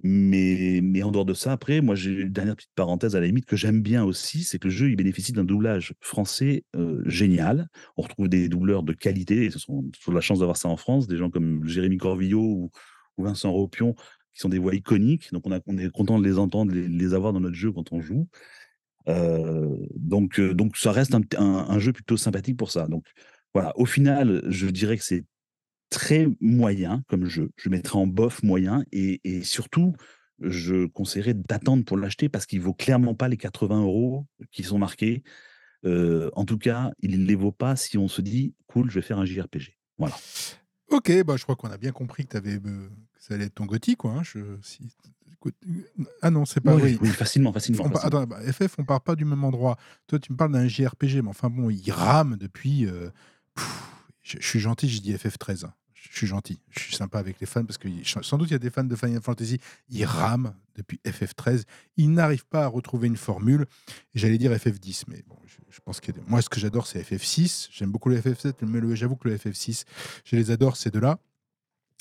Mais en dehors de ça, après, moi, j'ai une dernière petite parenthèse à la limite que j'aime bien aussi, c'est que le jeu, il bénéficie d'un doublage français, heu, génial. On retrouve des doubleurs de qualité et ce sont toujours la chance d'avoir ça en France, des gens comme Jérémy Corvillo ou Vincent Ropion, qui sont des voix iconiques, donc on a on est content de les entendre, de les avoir dans notre jeu quand on joue. Donc heu, donc ça reste un un jeu plutôt sympathique pour ça. Donc voilà, au final, je dirais que c'est Très moyen comme jeu. Je mettrais en bof moyen et et surtout, je conseillerais d'attendre pour l'acheter parce qu'il vaut clairement pas les 80 euros qui sont marqués. Heu, en tout cas, il ne les vaut pas si on se dit: «Cool, je vais faire un JRPG». Voilà. OK, bah, je crois qu'on a bien compris que avais, que ça allait être ton quoi, hein, je si écoute, ah non, c'est pas Oui, oui. oui, facilement, facilement, On facilement. attends, bah, FF, on part pas du même endroit. Toi, tu me parles d'un JRPG, mais enfin bon, il rame depuis, heu, je suis gentil, je dis FF13, hein. Je suis gentil, je suis sympa avec les fans parce que sans doute il y a des fans de Final Fantasy, ils rament depuis FF13. Ils n'arrivent pas à retrouver une formule j'allais dire FF10, mais bon, je je pense que moi, ce que j'adore, c'est FF6. J'aime beaucoup le FF7, mais j'avoue que le FF6, je les adore ces 2-là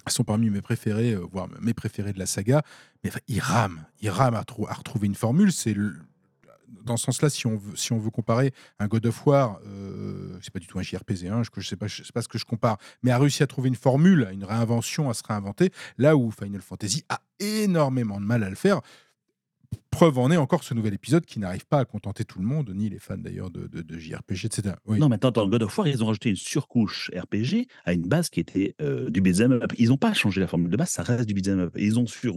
sont parmi mes préférés, heu, voire mes préférés de la saga. Mais ils rament, ils rament à trou à retrouver une formule. C'est dans ce sens-là, si on veut si on veut comparer un God of War, heu, c'est pas du tout un JRPG, hein, je je sais pas je pas ce que je compare, mais a réussi à trouver une formule, une réinvention, à se réinventer, là où Final Fantasy a énormément de mal à le faire. Preuve en est encore ce nouvel épisode qui n'arrive pas à contenter tout le monde, ni les fans d'ailleurs de de JRPG et cetera. Oui. Non, mais attends, dans God of War, ils ont rajouté une surcouche RPG à une base qui était, heu, du beat'em up. Ils ont pas changé la formule de base, ça reste du beat'em up ils ont su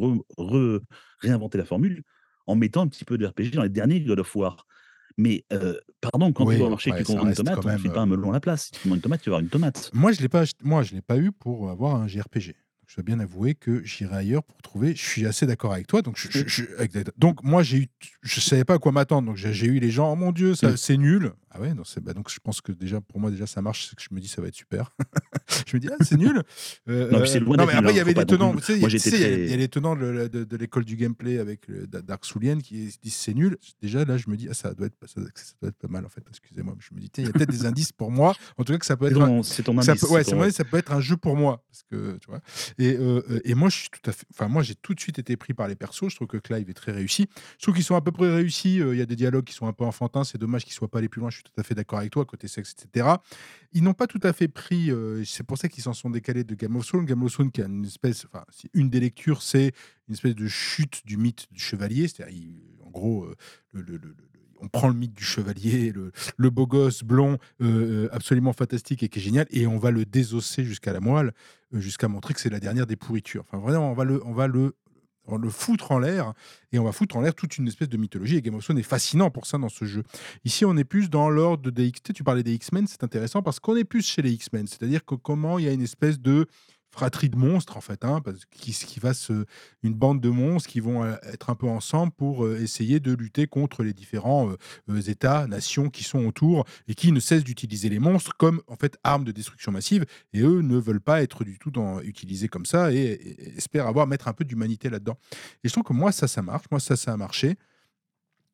réinventer la formule en mettant un petit peu de RPG dans les derniers God of War. Mais, heu, pardon, quand tu vas Oui, au marché après tu commandes une tomate, on ne file pas heu un melon à la place. Si tu une tomate, tu vas avoir une tomate. Moi, je l'ai pas ach moi, je l'ai pas eu pour avoir un JRPG. Je dois bien avouer que j'irai ailleurs pour trouver je suis assez d'accord avec toi, donc je je je donc moi, j'ai eu je savais pas à quoi m'attendre, donc j'ai eu les gens: «Oh mon Dieu, ça Mmh. c'est nul». Ah ouais, donc bah, donc je pense que déjà, pour moi, déjà, ça marche, c'est que je me dis: «Ça va être super». Je me dis: «Ah, c'est nul». Heu Non, loin d'être mais après, il hein, y faut avait non tenants, tu sais, il y moi a tu sais, il y les tenants de le de de l'école du gameplay avec Dark Soulian qui disent: «C'est nul». Déjà, là, je me dis: «Ah, ça doit être ça doit ça doit être pas mal, en fait». Excusez-moi, je me dis: «Tiens, il y a peut-être des indices pour moi». En tout cas, que ça peut être un c'est ton ça peut indice, ouais, ça ton ouais, ça peut être un jeu pour moi parce que, tu vois? Et heu et moi, je suis tout à fait enfin, moi, j'ai tout de suite été pris par les persos. Je trouve que Clive est très réussi. Je trouve qu'ils sont à peu près réussis, il y a des dialogues qui sont un peu enfantins. C'est dommage qu'ils soient pas allés plus loin. Je suis tout à fait d'accord avec toi, côté sexe et cetera. Ils n'ont pas tout à fait pris, heu, c'est pour ça qu'ils s'en sont décalés de Game of Thrones. Game of Thrones qui a une espèce enfin, une des lectures, c'est une espèce de chute du mythe du chevalier. C'est-à-dire, en gros, le on prend le mythe du chevalier, le beau gosse blond, heu, absolument fantastique et qui est génial et on va le désosser jusqu'à la moelle, jusqu'à montrer que c'est la dernière des pourritures. Enfin, vraiment, on va le on va le on le foutre en l'air et on va foutre en l'air toute une espèce de mythologie et Game of Thrones est fascinant pour ça dans ce jeu. Ici, on est plus dans l'ordre des X tu parlais des X-Men, c'est intéressant parce qu'on est plus chez les X-Men. C'est-à-dire que comment il y a une espèce de fratrie de monstres, en fait, hein, parce qui qui va se une bande de monstres qui vont, heu, être un peu ensemble pour, heu, essayer de lutter contre les différents, heu, États, nations qui sont autour et qui ne cessent d'utiliser les monstres comme, en fait, armes de destruction massive et eux ne veulent pas être du tout dans utilisés comme ça et et espèrent avoir mettre un peu d'humanité là-dedans et je trouve que moi ça, ça marche. Moi ça, ça a marché.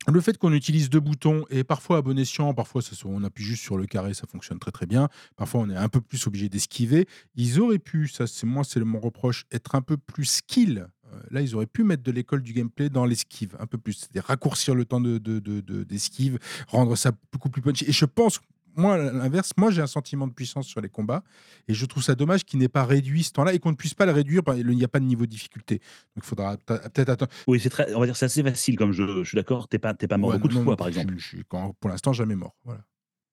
Le fait qu'on utilise 2 boutons et parfois à bon escient, parfois on appuie juste sur le carré, ça fonctionne très, très bien. Parfois, on est un peu plus obligé d'esquiver. Ils auraient pu, ça c'est moi, c'est mon reproche, être un peu plus skill. Heu, là, ils auraient pu mettre de l'école du gameplay dans l'esquive, un peu plus. C'est-à-dire raccourcir le temps de de de d'esquive, rendre ça beaucoup plus punchy et je pense, moi, l'inverse, moi, j'ai un sentiment de puissance sur les combats et je trouve ça dommage qu'il n'ait pas réduit ce temps-là et qu'on ne puisse pas le réduire, il n'y a pas de niveau de difficulté. Donc il faudra peut peut-être attendre Oui, c'est très on va dire, c'est assez facile comme jeu, je suis d'accord, tu es pas tu es pas mort Ouais, beaucoup non, de non, fois, non, par je exemple? je suis quand pour l'instant jamais mort, voilà.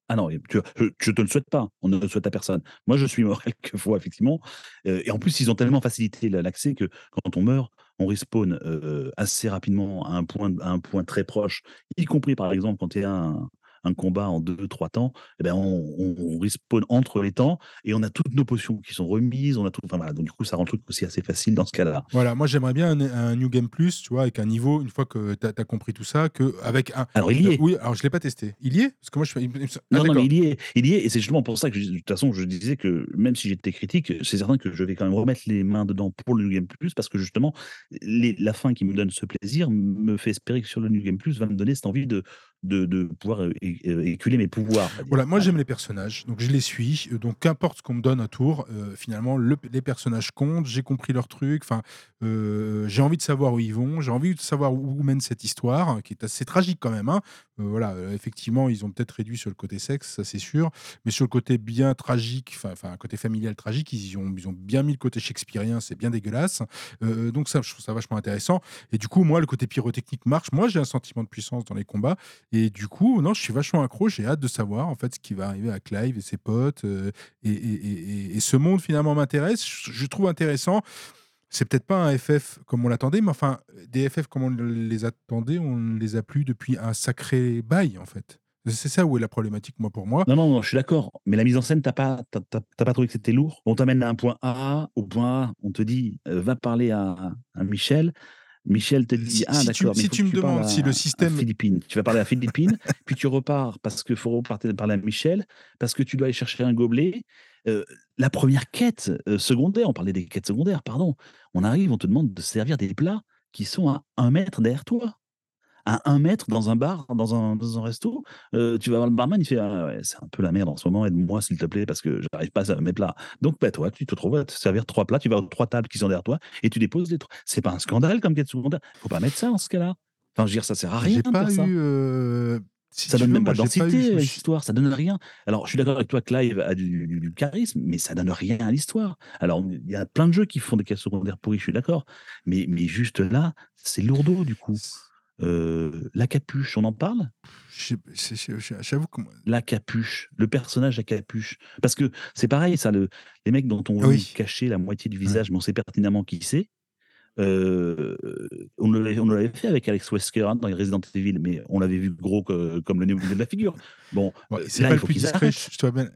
Ah non, tu je je te le souhaite pas, on ne le souhaite à personne. Moi, je suis mort quelques fois effectivement, heu, et en plus, ils ont tellement facilité la l'accès que quand on meurt, on respawn, heu, assez rapidement à un point à un point très proche, y compris par exemple quand y a un un combat en 2-3 temps, et ben on on on respawn entre les temps et on a toutes nos potions qui sont remises, on a tout enfin voilà, donc du coup, ça rend le truc aussi assez facile dans ce cas-là. Voilà, moi j'aimerais bien un un New Game Plus, tu vois? Avec un niveau, une fois que tu as compris tout ça, qu'avec un Alors il y est! oui, alors je l'ai pas testé. Il y est? Parce que moi je fais ah Non, non, mais il y est il y est et c'est justement pour ça que je de toute façon, je disais que même si j'étais critique, c'est certain que je vais quand même remettre les mains dedans pour le New Game Plus parce que justement, les la fin qui me donne ce plaisir me fait espérer que sur le New Game Plus va me donner cette envie de de de pouvoir, heu, é heu, éculer mes pouvoirs. Voilà, moi j'aime les personnages, donc je les suis, heu, donc qu'importe ce qu'on me donne à tour, finalement le les personnages comptent, j'ai compris leur truc, enfin, j'ai envie de savoir où ils vont, j'ai envie de savoir où mène cette histoire, qui est assez tragique quand même, hein. Heu, voilà, heu, effectivement, ils ont peut-être réduit sur le côté sexe, ça c'est sûr, mais sur le côté bien tragique, enfin côté familial tragique, ils ont ils ont bien mis le côté shakespearien, c'est bien dégueulasse. Heu, donc ça, je trouve ça vachement intéressant et du coup, moi, le côté pyrotechnique marche. Moi, j'ai un sentiment de puissance dans les combats et du coup, non, je suis vachement accro, j'ai hâte de savoir, en fait, ce qui va arriver à Clive et ses potes, et et ce monde finalement m'intéresse. Je trouve intéressant. C'est peut-être pas un FF comme on l'attendait, mais enfin, des FF comme on les attendait, on ne les a plus depuis un sacré bail, en fait. C'est ça où est la problématique, moi, pour moi. Non, non, non, je suis d'accord, mais la mise en scène, tu as pas tu as pas trouvé que c'était lourd? On t'amène d'un point A au point A, on te dit, heu: «Va parler à à Michel». Michel te dit: Si «Ah si tu d'accord, mais si tu me demandes si le système Philippine». Tu vas parler à Philippine, puis tu repars parce que faut repartir parler à Michel, parce que tu dois aller chercher un gobelet. Heu, la 1re quête, heu, secondaire, on parlait des quêtes secondaires, pardon. On arrive, on te demande de servir des plats qui sont à 1 mètre derrière toi. À 1 mètre dans un bar, dans un dans un resto, heu, tu vas voir le barman, il fait: «Ah ouais, c'est un peu la merde en ce moment, aide-moi s'il te plaît parce que j'arrive pas à mes plats». Donc bah, toi, tu te retrouves à te servir 3 plats, tu vas aux 3 tables qui sont derrière toi et tu déposes les 3 c'est pas un scandale comme quête secondaire? Faut pas mettre ça dans ce cas-là. Enfin, je veux dire, ça sert à rien j'ai de pas faire ça. eu, si Ça tu donne veux, même pas pas je à l'histoire, ça donne rien. Alors, je suis d'accord avec toi, Clive a du du du charisme, mais ça donne rien à l'histoire. Alors, il y a plein de jeux qui font des quêtes secondaires pourries, je suis d'accord, mais mais juste là, c'est lourdeau du coup. Heu, la capuche, on en parle? J'avoue que La capuche, le personnage à capuche. Parce que c'est pareil ça, le les mecs dont on veut oui. cacher la moitié du Ouais. visage, mais on sait pertinemment qui c'est. Heu, on l'avait fait avec Alex Wesker, hein, dans Resident Evil, mais on l'avait vu gros que comme le nez de la figure. Bon, Ouais, heu, c'est pas il le faut plus discret, arrêtent. je je bien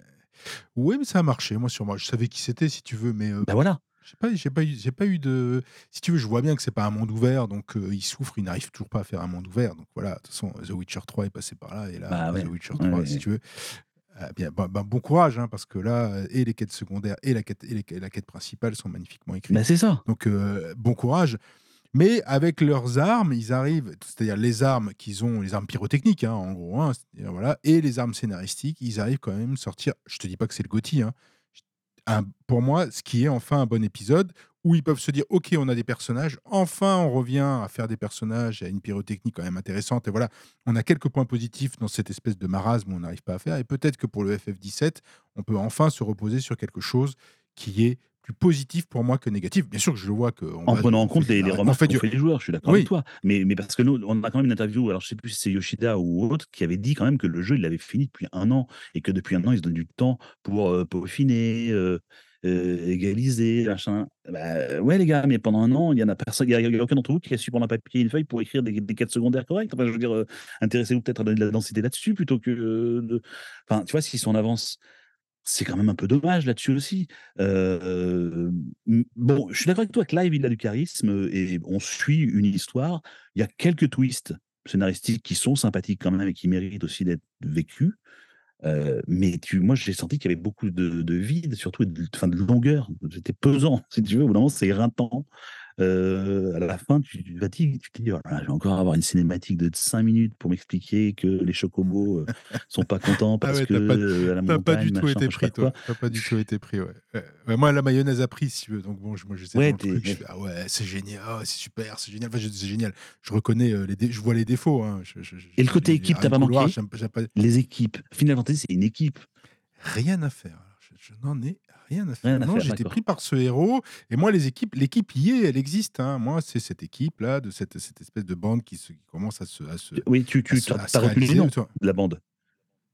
oui, mais ça a marché, moi, sur moi. Je savais qui c'était, si tu veux, mais, heu, Bah voilà. J'ai pas j'ai pas eu j'ai pas eu de si tu veux, je vois bien que c'est pas un monde ouvert, donc, heu, il souffre, il n'arrive toujours pas à faire un monde ouvert, donc voilà. De toute façon, The Witcher 3 est passé par là et là, Bah The ouais. Witcher Ouais, 3, ouais, si tu veux, heu, bien, ben ben, bon courage, hein, parce que là, et les quêtes secondaires et la quête et les la quête principale sont magnifiquement écrites, Bah c'est ça. donc, heu, bon courage. Mais avec leurs armes, ils arrivent c'est-à-dire les armes qu'ils ont, les armes pyrotechniques, hein, en gros, hein, c'est-à-dire voilà et les armes scénaristiques, ils arrivent quand même sortir je te dis pas que c'est le GOTY, hein, pour moi, ce qui est enfin un bon épisode où ils peuvent se dire: «OK, on a des personnages, enfin on revient à faire des personnages, à une pyrotechnie quand même intéressante et voilà, on a quelques points positifs dans cette espèce de marasme où on n'arrive pas à faire» et peut-être que pour le FF17, on peut enfin se reposer sur quelque chose qui est plus positif pour moi que négatif. Bien sûr que je le vois qu'on En prenant en fait compte les les remarques fait qu'ont du fait les joueurs, je suis d'accord avec toi. Mais mais parce que nous, on a quand même une interview, alors je sais plus si c'est Yoshida ou autre, qui avait dit quand même que le jeu, il l'avait fini depuis 1 an et que depuis 1 an, il se donne du temps pour, heu, peaufiner, heu heu, égaliser, machin. Bah, ouais les gars, mais pendant 1 an, il y en a personne il y a aucun d'entre vous qui a su prendre un papier et une feuille pour écrire des des quêtes secondaires correctes. Enfin, je veux dire, heu, intéressez-vous peut-être à donner de la densité là-dessus plutôt que, de enfin, tu vois, s'ils sont en avance, c'est quand même un peu dommage là-dessus aussi. Bon, je suis d'accord avec toi, Clive, il a du charisme, et on suit une histoire. Il y a quelques twists scénaristiques qui sont sympathiques quand même et qui méritent aussi d'être vécus. Mais moi, j'ai senti qu'il y avait beaucoup de de vide surtout de de longueur. C'était pesant, si tu veux, au bout d'un moment, c'est éreintant. À la fin, tu tu fatigues, tu te dis: «Oh là là, je vais encore avoir une cinématique de 5 minutes pour m'expliquer que les chocobos, heu, sont pas contents Ah parce ouais, que, pas à la tu pas montagne, du tout machin, été pris, toi. quoi». Tu pas du tout été pris, ouais. Moi, la mayonnaise a pris, si tu veux, donc bon, moi, j'étais dans Ouais, le tu truc, je fais: «Ah ouais, c'est génial, ah c'est super, c'est génial». Enfin, je c'est génial. Je reconnais, les dé je vois les défauts, hein. Je je je et le côté équipe, tu as arènes pas manqué? pas Les équipes. Final Fantasy, c'est une équipe. Rien à faire. Je n'en ai rien à faire. Rien à Non, faire, j'ai été d'accord. pris par ce héros et moi les équipes l'équipe y est, elle existe, hein. Moi, c'est cette équipe-là, de cette cette espèce de bande qui se qui commence à se à se Tu oui, tu tu se retenu les noms de la bande?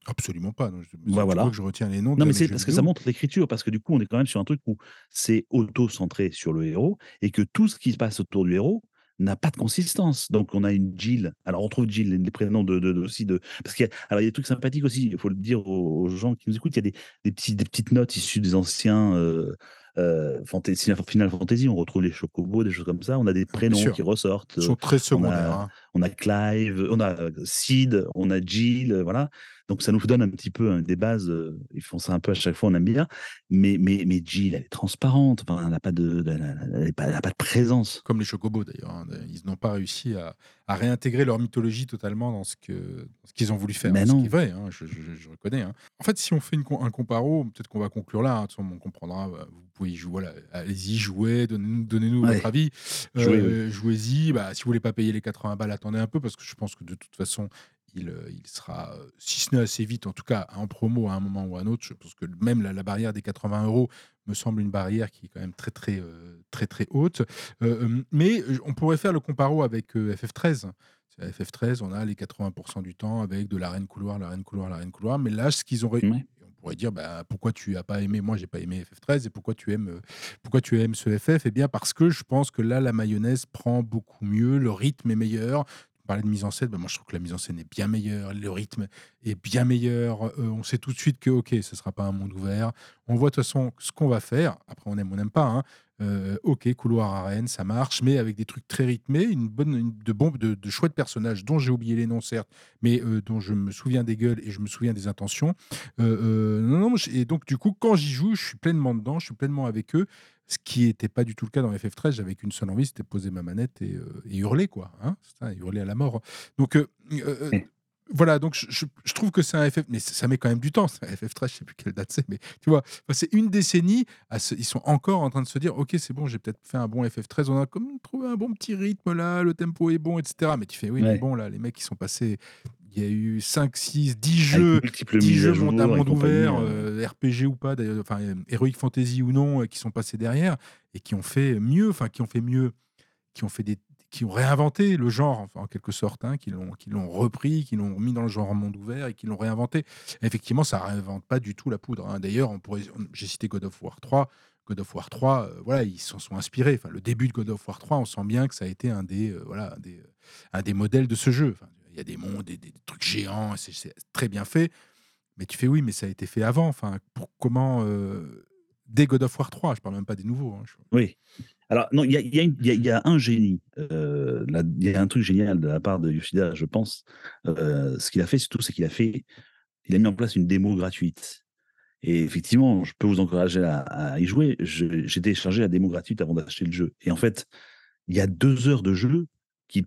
Absolument pas, non, je Bah, voilà. que je retiens les noms Non, de mais c'est parce que ça montre l'écriture, parce que du coup, on est quand même sur un truc où c'est auto-centré sur le héros et que tout ce qui se passe autour du héros n'a pas de consistance. Donc on a une Jill, alors on trouve Jill, les prénoms de de de aussi de parce qu'il y a alors il y a des trucs sympathiques aussi, il faut le dire aux aux gens qui nous écoutent, il y a des des petits des petites notes issues des anciens, heu heu, Fantasy Final Fantasy, on retrouve les chocobos, des choses comme ça. On a des Ah prénoms qui ressortent, ils sont très on secondaires, a hein. on a Clive, on a, heu, Sid, on a Jill, voilà. Donc ça nous donne un petit peu, hein, des bases, heu, ils font ça un peu à chaque fois, on aime bien. Mais mais mais Jill, elle est transparente, enfin, elle a pas de elle pas elle a pas de présence. Comme les chocobos d'ailleurs, hein, ils n'ont pas réussi à à réintégrer leur mythologie totalement dans ce qu'ils ont voulu faire, hein, Mais ce qui est non. vrai, hein, je je reconnais, hein. En fait, si on fait une un comparo, peut-être qu'on va conclure là, hein, de toute façon on comprendra, heu, vous pouvez y jouer, voilà, allez-y, jouez, donnez-nous votre avis, heu, jouez-y, bah, si vous voulez pas payer les 80 balles, attendez un peu parce que je pense que de toute façon, il, heu, il sera, heu, si ce n'est assez vite, en tout cas en promo à un moment ou à un autre, je pense que même la la barrière des 80 € me semble une barrière qui est quand même très, très, heu, très, très haute. Mais on pourrait faire le comparo avec, heu, FF13. C'est FF13, on a les 80% du temps avec de l'arène couloir, l'arène couloir, l'arène couloir, mais là, ce qu'ils ont ré Mouais. on pourrait dire: «Bah, pourquoi tu as pas aimé?» moi, j'ai pas aimé FF13 et pourquoi tu aimes, pourquoi tu aimes ce FF? Eh bien, parce que je pense que là, la mayonnaise prend beaucoup mieux, le rythme est meilleur. Tu parlais de mise en scène, bah, moi, je trouve que la mise en scène est bien meilleure, le rythme est bien meilleur, heu, on sait tout de suite que, OK, ce sera pas un monde ouvert. On voit de toute façon ce qu'on va faire. Après, on aime, on n'aime pas, hein. Heu, OK, couloir arène, ça marche, mais avec des trucs très rythmés, une bonne de bons de de chouettes personnages dont j'ai oublié les noms certes, mais heu, dont je me souviens des gueules et je me souviens des intentions. Heu, non, non, et donc du coup, quand j'y joue, je suis pleinement dedans, je suis pleinement avec eux, ce qui était pas du tout le cas dans FF13. J'avais qu'une seule envie, c'était poser ma manette et hurler quoi, hein, hurler à la mort. Donc. Voilà, donc je je je trouve que c'est un FF mais ça met quand même du temps, c'est un FF13, je sais plus quelle date c'est, mais tu vois? C'est une décennie à ils sont encore en train de se dire: «OK, c'est bon, j'ai peut-être fait un bon FF13, on a comme trouvé un bon petit rythme là, le tempo est bon» et cetera. Mais tu fais: «Oui, mais Ouais. bon là, les mecs ils sont passés il y a eu 5-6-10 Avec jeux multiples 10 mises à jeux monde à jour et monde ouvert, heu heu, RPG ou pas d'ailleurs, enfin, Heroic Fantasy ou non, heu, qui sont passés derrière et qui ont fait mieux, enfin qui ont fait mieux, qui ont fait des qui ont réinventé le genre, en quelque sorte, hein, qui l'ont repris, qui l'ont mis dans le genre monde ouvert et qui l'ont réinventé. Effectivement, ça réinvente pas du tout la poudre, hein. D'ailleurs, j'ai cité God of War 3. God of War 3, heu, voilà, ils s'en sont inspirés. Enfin, le début de God of War 3, on sent bien que ça a été un des, heu, voilà, des, heu, un des modèles de ce jeu. Il y a des mondes, des des trucs géants, c'est très bien fait. Mais tu fais: «Oui, mais ça a été fait avant». Enfin, pour comment, heu, dès God of War 3, je parle même pas des nouveaux, hein, oui. Alors non, il y a un génie, là, il y a un truc génial de la part de Yoshida, je pense. Heu, ce qu'il a fait surtout, c'est qu'il a fait il a mis en place une démo gratuite et effectivement, je peux vous encourager à y jouer. J'ai téléchargé la démo gratuite avant d'acheter le jeu et en fait, il y a 2 heures de jeu qui,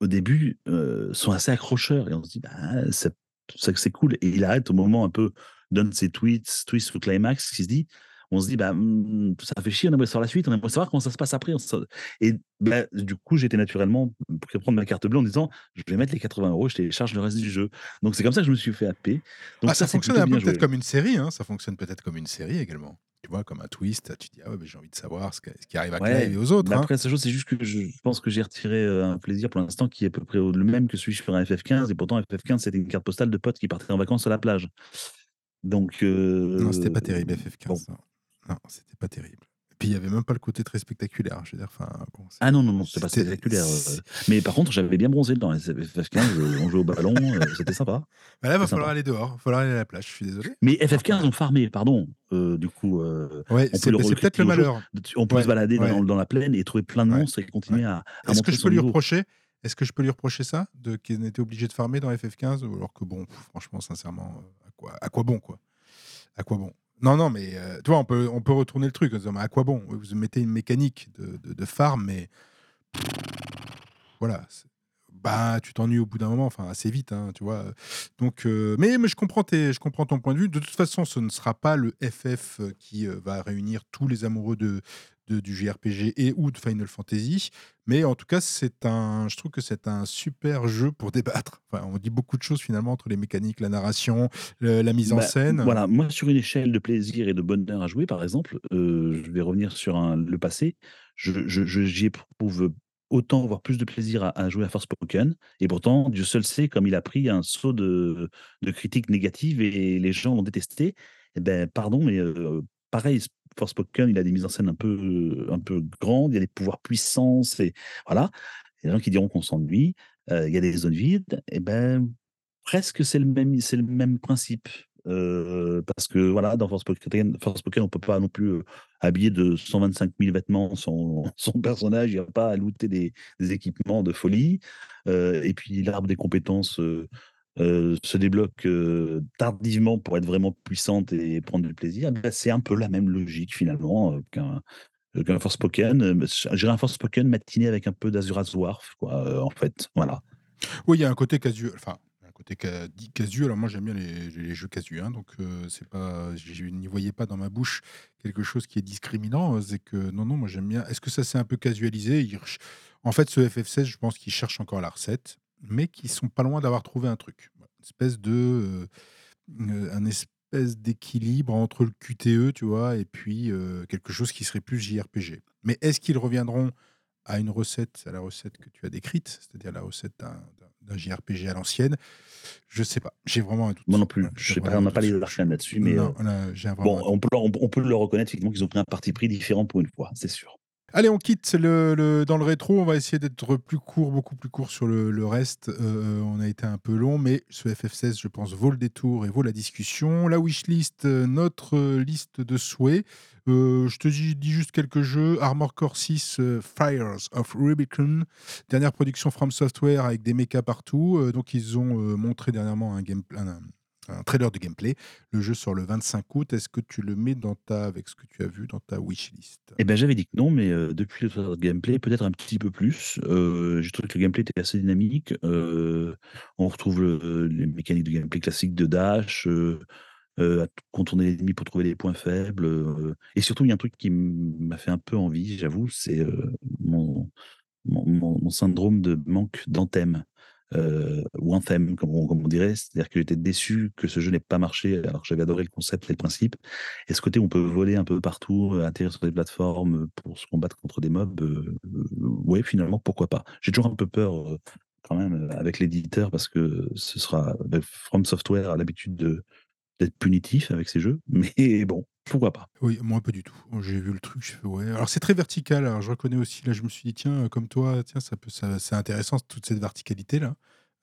au début, heu, sont assez accrocheurs et on se dit: «Bah, c'est cool» et il arrête au moment un peu d'un de ses tweets twist au climax qui se dit on se dit: «Bah, mmh, ça fait chier, on aimerait savoir la suite, on aimerait savoir comment ça se passe après». Et bah, du coup, j'étais naturellement pris prendre ma carte bleue en disant: «Je vais mettre les 80 €, je télécharge le reste du jeu». Donc c'est comme ça que je me suis fait happer. Ah, ça, fonctionne un peu peut-être comme une série, hein, ça fonctionne peut-être comme une série également. Tu vois, comme un twist, tu dis: «Ah ouais, j'ai envie de savoir ce que ce qui arrive à Clive et Ouais, aux autres», hein. après seule chose, c'est juste que je pense que j'ai retiré, heu, un plaisir pour l'instant qui est à peu près le même que celui sur un FF15 et pourtant FF15, c'était une carte postale de potes qui partaient en vacances à la plage. Donc Non, c'était pas terrible bon. FF15, non. Non, c'était pas terrible. Et puis il y avait même pas le côté très spectaculaire, je veux dire, enfin bon, Ah non, non, non, c'était pas spectaculaire, c'est mais par contre, j'avais bien bronzé dans les FF15, heu, on jouait au ballon, heu, c'était sympa, bah, là, va c'était falloir sympa. aller dehors, va falloir aller à la plage, je suis désolé. Mais Va falloir FF15 qu'on ont farmé, pardon, heu, du coup, ouais, on peut le recréer peut-être le malheur. On peut se balader ouais, dans dans la plaine et trouver plein de monstres et continuer à à Est-ce que je peux lui reprocher est-ce que je peux lui reprocher ça? De qu'il ait été obligé de farmer dans FF15? Ou alors que bon, franchement, sincèrement, heu, à quoi à quoi bon, quoi? À quoi bon? Non, non, mais heu, tu vois, on peut retourner le truc en disant: «Mais à quoi bon? Vous mettez une mécanique de de farm, mais voilà, bah, tu t'ennuies au bout d'un moment, enfin assez vite, hein, tu vois? donc heu, mais je comprends je comprends ton point de vue. De toute façon, ce ne sera pas le FF, qui, heu, va réunir tous les amoureux de de du JRPG et ou de Final Fantasy, mais en tout cas, c'est un je trouve que c'est un super jeu pour débattre. Enfin, on dit beaucoup de choses finalement entre les mécaniques, la narration, le la mise en Bah, scène. voilà, moi sur une échelle de plaisir et de bonheur à jouer, par exemple, heu, je vais revenir sur un le passé. Je je je j'y éprouve autant, voire plus de plaisir à à jouer à Forspoken et pourtant, Dieu seul sait comme il a pris un saut de de critiques négatives et les gens l'ont détesté. Et beh, pardon, mais heu, pareil, Forspoken, il a des mises en scène un peu un peu grandes, il y a des pouvoirs puissants, c'est voilà. Il y a des gens qui diront qu'on s'ennuie, heu, il y a des zones vides et ben Presque c'est le même c'est le même principe, heu, parce que voilà, dans Forspoken Forspoken, on peut pas non plus, heu, habiller de 125 000 vêtements son son personnage, il va pas à looter des équipements de folie, et puis l'arbre des compétences, heu, se débloque, heu, tardivement pour être vraiment puissante et prendre du plaisir. Bah, c'est un peu la même logique finalement, heu, qu'un qu'un Forspoken, dirais un Forspoken matiné avec un peu d'Azura's Dwarf quoi, en fait, voilà. Oui, il y a un côté casu enfin, un côté alors moi j'aime bien les jeux casu, hein, donc c'est pas je n'y voyais pas dans ma bouche quelque chose qui est discriminant, heu, c'est que non, non, moi j'aime bien est-ce que ça s'est un peu casualisé? En fait, ce FF16, je pense qu'ils cherchent encore la recette, mais qu'ils sont pas loin d'avoir trouvé un truc. Une espèce de, heu heu, un espèce d'équilibre entre le QTE, tu vois? Et puis, heu, quelque chose qui serait plus JRPG. Mais est-ce qu'ils reviendront à une recette, à la recette que tu as décrite, c'est-à-dire la recette d'un JRPG à l'ancienne, je sais pas. J'ai vraiment un Moi doute. non plus, je sais pas, on n'a pas les arcanes là-dessus, mais non, là, bon, peut leur on peut le reconnaître effectivement qu'ils ont pris un parti pris différent pour une fois, c'est sûr. Allez, on quitte le dans le rétro, on va essayer d'être plus court, beaucoup plus court sur le reste. Heu, on a été un peu long, mais ce FF16, je pense, vaut le détour et vaut la discussion. La wishlist, heu, notre, liste de souhaits. Je te dis juste quelques jeux. Armored Core 6, heu, Fires of Rubicon, dernière production From Software avec des mechas partout. Donc ils ont, montré dernièrement un game un un trailer de gameplay. Le jeu sort le 25 août. Est-ce que tu le mets dans ta avec ce que tu as vu dans ta wishlist? Et ben, j'avais dit que non, mais heu, depuis le trailer de gameplay, peut-être un petit peu plus. Heu, j'ai trouvé que le gameplay était assez dynamique. Heu, on retrouve le les mécaniques de gameplay classiques de dash, à contourner l'ennemi pour trouver les points faibles, et surtout, il y a un truc qui m'a fait un peu envie, j'avoue, c'est, mon mon syndrome de manque d'anthème, heu, ou anthem comme on dirait. C'est-à-dire que j'étais déçu que ce jeu n'ait pas marché alors que j'avais adoré le concept et le principe et ce côté on peut voler un peu partout, heu, atterrir sur des plateformes, pour se combattre contre des mobs, heu, ouais, finalement, pourquoi pas? J'ai toujours un peu peur, quand même, avec l'éditeur parce que ce sera From Software a l'habitude de d'être punitif avec ses jeux, mais bon, pourquoi pas? Oui, moi pas du tout. J'ai vu le truc, je fais: «Ouais». Alors c'est très vertical, alors je reconnais aussi, là je me suis dit: «Tiens, comme toi, tiens ça peut ça c'est intéressant toute cette verticalité-là».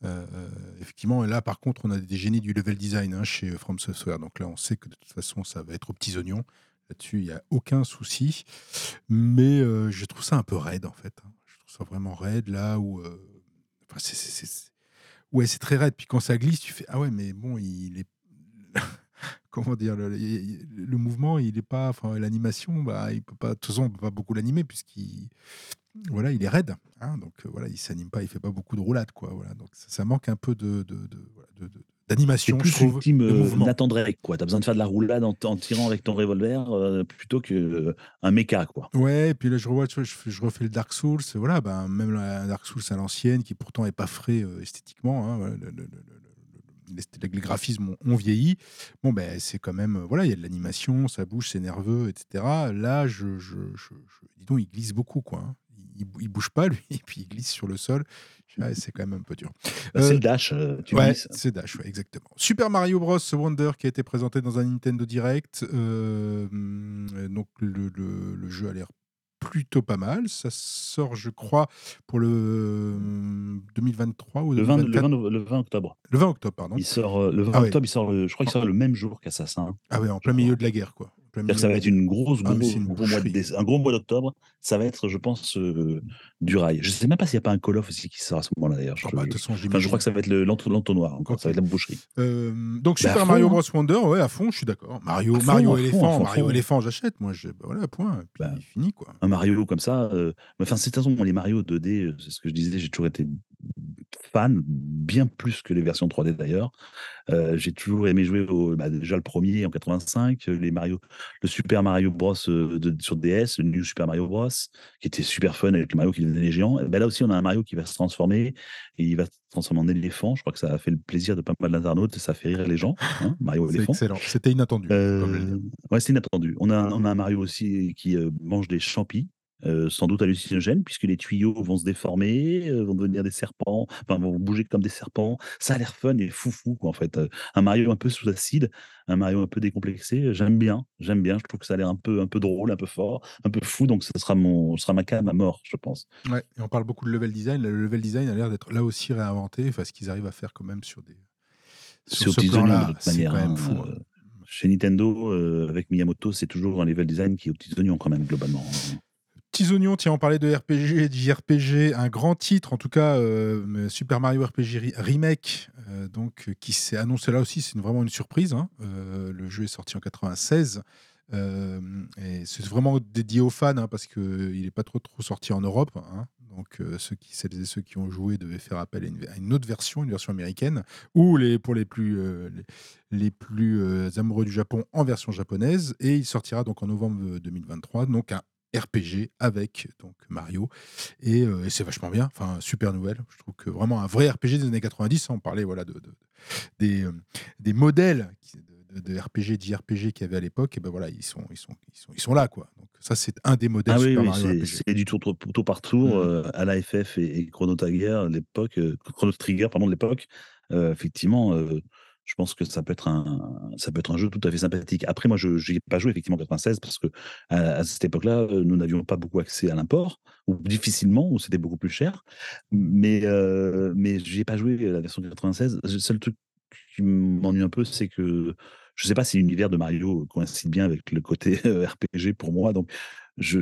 Heu, heu, effectivement et là par contre on a des génies du level design, hein, chez, heu, From Software donc là on sait que de toute façon ça va être aux petits oignons. Là-dessus, il y a aucun souci. Mais, je trouve ça un peu raide en fait, hein. Je trouve ça vraiment raide là où, c'est ouais c'est très raide puis quand ça glisse tu fais: «Ah ouais mais bon il est» Comment dire? Le mouvement, il est pas enfin, l'animation, bah, il peut pas de toute façon, on peut pas beaucoup l'animer puisqu'il voilà, il est raide, hein, donc heu, voilà, il s'anime pas, il fait pas beaucoup de roulades, quoi, voilà, donc ça ça manque un peu de de de d'animation, je plus trouve, ultime. Nathan Drake, quoi. Tu as besoin de faire de la roulade en en tirant avec ton revolver, heu, plutôt que, heu, un méca, quoi. Ouais et puis là, je revois, je fais je refais le Dark Souls, voilà, ben, même la Dark Souls à l'ancienne qui pourtant est pas frais, esthétiquement, hein, voilà, le le le les graphismes ont ont vieilli. Bon, ben, c'est quand même, voilà, il y a de l'animation, ça bouge, c'est nerveux et cetera. Là, je je je je dis donc, il glisse beaucoup, quoi, hein. Il il bouge pas lui et puis il glisse sur le sol. Je fais: «Ouais, c'est quand même un peu dur». Bah, c'est le dash, heu, tu Ouais, c'est Dash, ouais, exactement. Super Mario Bros Wonder qui a été présenté dans un Nintendo Direct, hem, heu, donc le le le jeu a l'air plutôt pas mal. Ça sort, je crois, pour le, mmh, 2023 ou Le 20 le 2024. 20 nov le 20 octobre. Le 20 octobre, pardon. Il sort, heu, le 20 Ah ouais, octobre, il sort le je crois qu'il sort le même jour qu'Assassin, ah ouais, en plein milieu de la guerre, quoi. C'est-à-dire que ça va être une grosse, Ah, gros, c'est une gros mois de boucherie. déce- un gros mois d'octobre. Ça va être, je pense, euh, du rail. Je sais même pas s'il n'y a pas un Call of aussi qui sort à ce moment-là d'ailleurs. Je, Oh, bah, je- enfin, crois que ça va être le- l'entonnoir encore. Ça va être la boucherie. Euh, donc Bah, Super fond, Mario hein. Bros Wonder, ouais, à fond, je suis d'accord. Mario, fond, Mario à fond, Mario fond. éléphant, j'achète. Moi, je, bah, voilà, point. Puis Bah. fini quoi. Un Mario comme ça. euh, Enfin, c'est de toute façon, les Mario 2D, euh, c'est ce que je disais, j'ai toujours été fan, bien plus que les versions 3D d'ailleurs. Euh, j'ai toujours aimé jouer au, bah, déjà le premier en 85, euh, les Mario, le Super Mario Bros euh, de- sur DS, le New Super Mario Bros, qui était super fun avec le Mario qui devenait les géants. Et ben là aussi, on a un Mario qui va se transformer et il va se transformer en éléphant. Je crois que ça a fait le plaisir de pas mal d'internautes et ça fait rire les gens. hein, Mario éléphant. excellent. C'était inattendu. Euh, ouais, c'est inattendu. On a, un- on a un Mario aussi qui mange des champis, euh, sans doute hallucinogènes, puisque les tuyaux vont se déformer, euh, vont devenir des serpents, enfin vont bouger comme des serpents. Ça a l'air fun et foufou, quoi, en fait. Un Mario un peu sous acide, un Mario un peu décomplexé. J'aime bien, j'aime bien. Je trouve que ça a l'air un peu, un peu drôle, un peu fort, un peu fou. Donc, ce sera mon, sera ma cam à mort, je pense. Ouais, et on parle beaucoup de level design. Le level design a l'air d'être là aussi réinventé. Enfin, ce qu'ils arrivent à faire quand même sur des. Sur aux ce plan-là, c'est quand même hein, fou. euh, hein. Chez Nintendo, euh, avec Miyamoto, c'est toujours un level design qui est aux petits oignons, quand même, globalement. Petits oignons, tiens, on parlait de RPG et de un grand titre, en tout cas, euh, Super Mario RPG Re- Remake, euh, donc, euh, qui s'est annoncé là aussi, c'est vraiment une surprise. hein. Le jeu est sorti en 96. euh, et c'est vraiment dédié aux fans hein, parce qu'il n'est pas trop, trop sorti en Europe. hein. donc, ceux qui, celles et ceux qui ont joué devaient faire appel à une, autre version, une version américaine, ou les, pour les plus, les, plus amoureux du Japon en version japonaise. Et il sortira donc en novembre 2023. Donc, RPG avec donc Mario. Et, euh, et c'est vachement bien. Enfin super nouvelle. Je trouve que vraiment un vrai RPG des années 90 hein, on parlait voilà de, de- des, euh, des modèles de, de, de RPG d'IRPG qu'il y avait à l'époque. Et ben voilà ils sont ils sont ils sont ils sont là quoi. Donc ça c'est un des modèles Ah oui, Super oui, Mario c'est RPG c'est du tour, tour, par tour Mhm. euh, à la FF et, et Chrono Trigger l'époque, Chrono Trigger pardon de l'époque. Effectivement, je pense que ça peut être un ça peut être un jeu tout à fait sympathique. Après, moi, je n'y ai pas joué effectivement en 96 parce que à, cette époque-là, euh, nous n'avions pas beaucoup accès à l'import ou difficilement ou c'était beaucoup plus cher. Mais euh, mais ai pas joué à la version 96. Le seul truc qui m'ennuie un peu, c'est que je sais pas si l'univers de Mario coïncide bien avec le côté euh, RPG pour moi. Donc je,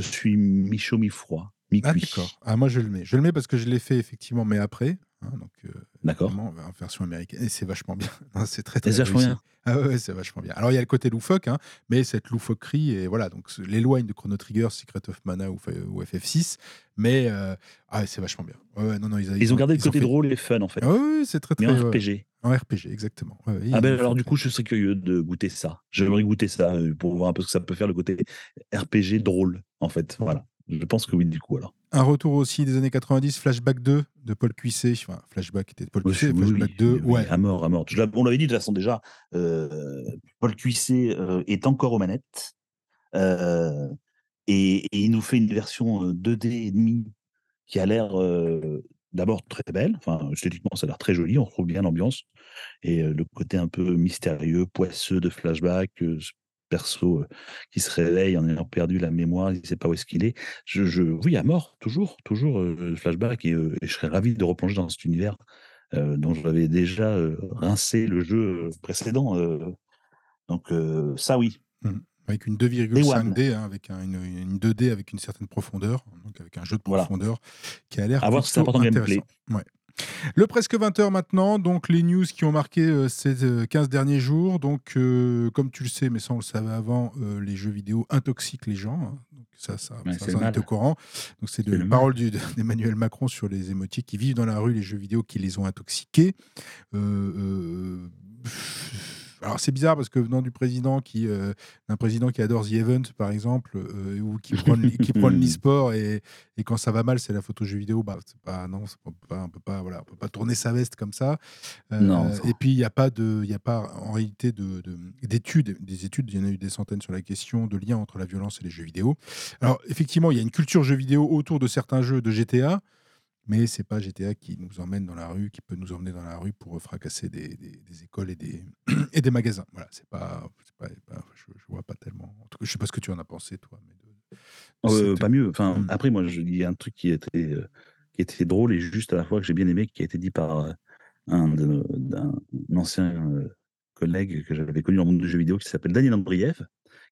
suis mi-chaud, mi-froid, ah d'accord ah moi je le mets je le mets parce que je l'ai fait effectivement mais après hein, donc euh, D'accord en version américaine et c'est vachement bien c'est très très vachement bien. ah ouais, c'est vachement bien alors il y a le côté loufoque hein, mais cette loufoquerie et voilà donc l'éloigne de Chrono Trigger Secret of Mana ou, ou FF6 mais euh, ah c'est vachement bien ouais, non non ils, Ils ont gardé le côté fait- drôle et fun en fait. Ah oui, c'est très Mais très en ouais, RPG. en RPG exactement Ouais, Ah ben alors du coup, je serais curieux de goûter ça. J'aimerais goûter ça euh, pour voir un peu ce que ça peut faire le côté RPG drôle en fait. Voilà. Je pense que oui du coup alors. Un retour aussi des années 90 Flashback 2 de Paul Cuisset enfin Flashback était de Paul Oui, Cuisset oui, Flashback oui, 2 oui, oui, ouais à mort, à mort. Je on l'avait dit de toute façon déjà. euh, Paul Cuisset euh, est encore aux manettes. Euh, et, et il nous fait une version euh, 2D et demi qui a l'air d'abord très belle. Enfin, esthétiquement, ça a l'air très joli. On retrouve bien l'ambiance et le côté un peu mystérieux, poisseux de flashback. Perso euh, qui se réveille en ayant perdu la mémoire, il ne sait pas où est-ce qu'il est. Je, je, oui, à mort, toujours, toujours euh, flashback et, euh, et je serais ravi de replonger dans cet univers dont j'avais déjà rincé le jeu précédent. donc ça, oui. Mhm. avec une Day 2,5D hein, avec un- une, une 2D avec une certaine profondeur donc avec un jeu de Voilà. profondeur qui a l'air À voir si c'est important gameplay. ouais. Le presque 20h maintenant, donc les news qui ont marqué euh, ces euh, 15 derniers jours. Donc, euh, comme tu le sais, mais ça on le savait avant, euh, les jeux vidéo intoxiquent les gens. hein. Donc, ça, ça, Ouais, ça, c'est ça, le on mal. était au courant. Donc, c'est C'est de le mal. parole du- d'Emmanuel Macron sur les émotiques qui vivent dans la rue, les jeux vidéo qui les ont intoxiqués. Euh, euh, alors c'est bizarre parce que venant du président qui euh, d'un président qui adore The Event par exemple euh, ou qui prône qui l'e-sport et, et quand ça va mal c'est la photo jeu vidéo bah c'est pas non c'est pas, on peut pas voilà on peut pas tourner sa veste comme ça. Euh, Non. et puis il y a pas de il y a pas en réalité de de- d'études des études il y en a eu des centaines sur la question de lien entre la violence et les jeux vidéo. Alors effectivement il y a une culture jeux vidéo autour de certains jeux de GTA mais c'est pas GTA qui nous emmène dans la rue, qui peut nous emmener dans la rue pour fracasser des, des- des écoles et des, et des magasins. Voilà, c'est pas, c'est pas, pas- je, je vois pas tellement. En tout cas, je sais pas ce que tu en as pensé toi, mais de- de Euh, cette- pas mieux. Enfin, Mm. après, moi, il y a un truc qui était, euh, qui était drôle et juste à la fois que j'ai bien aimé, qui a été dit par euh, un, de- d'un un ancien collègue que j'avais connu dans le monde du jeu vidéo qui s'appelle Daniel Andriev,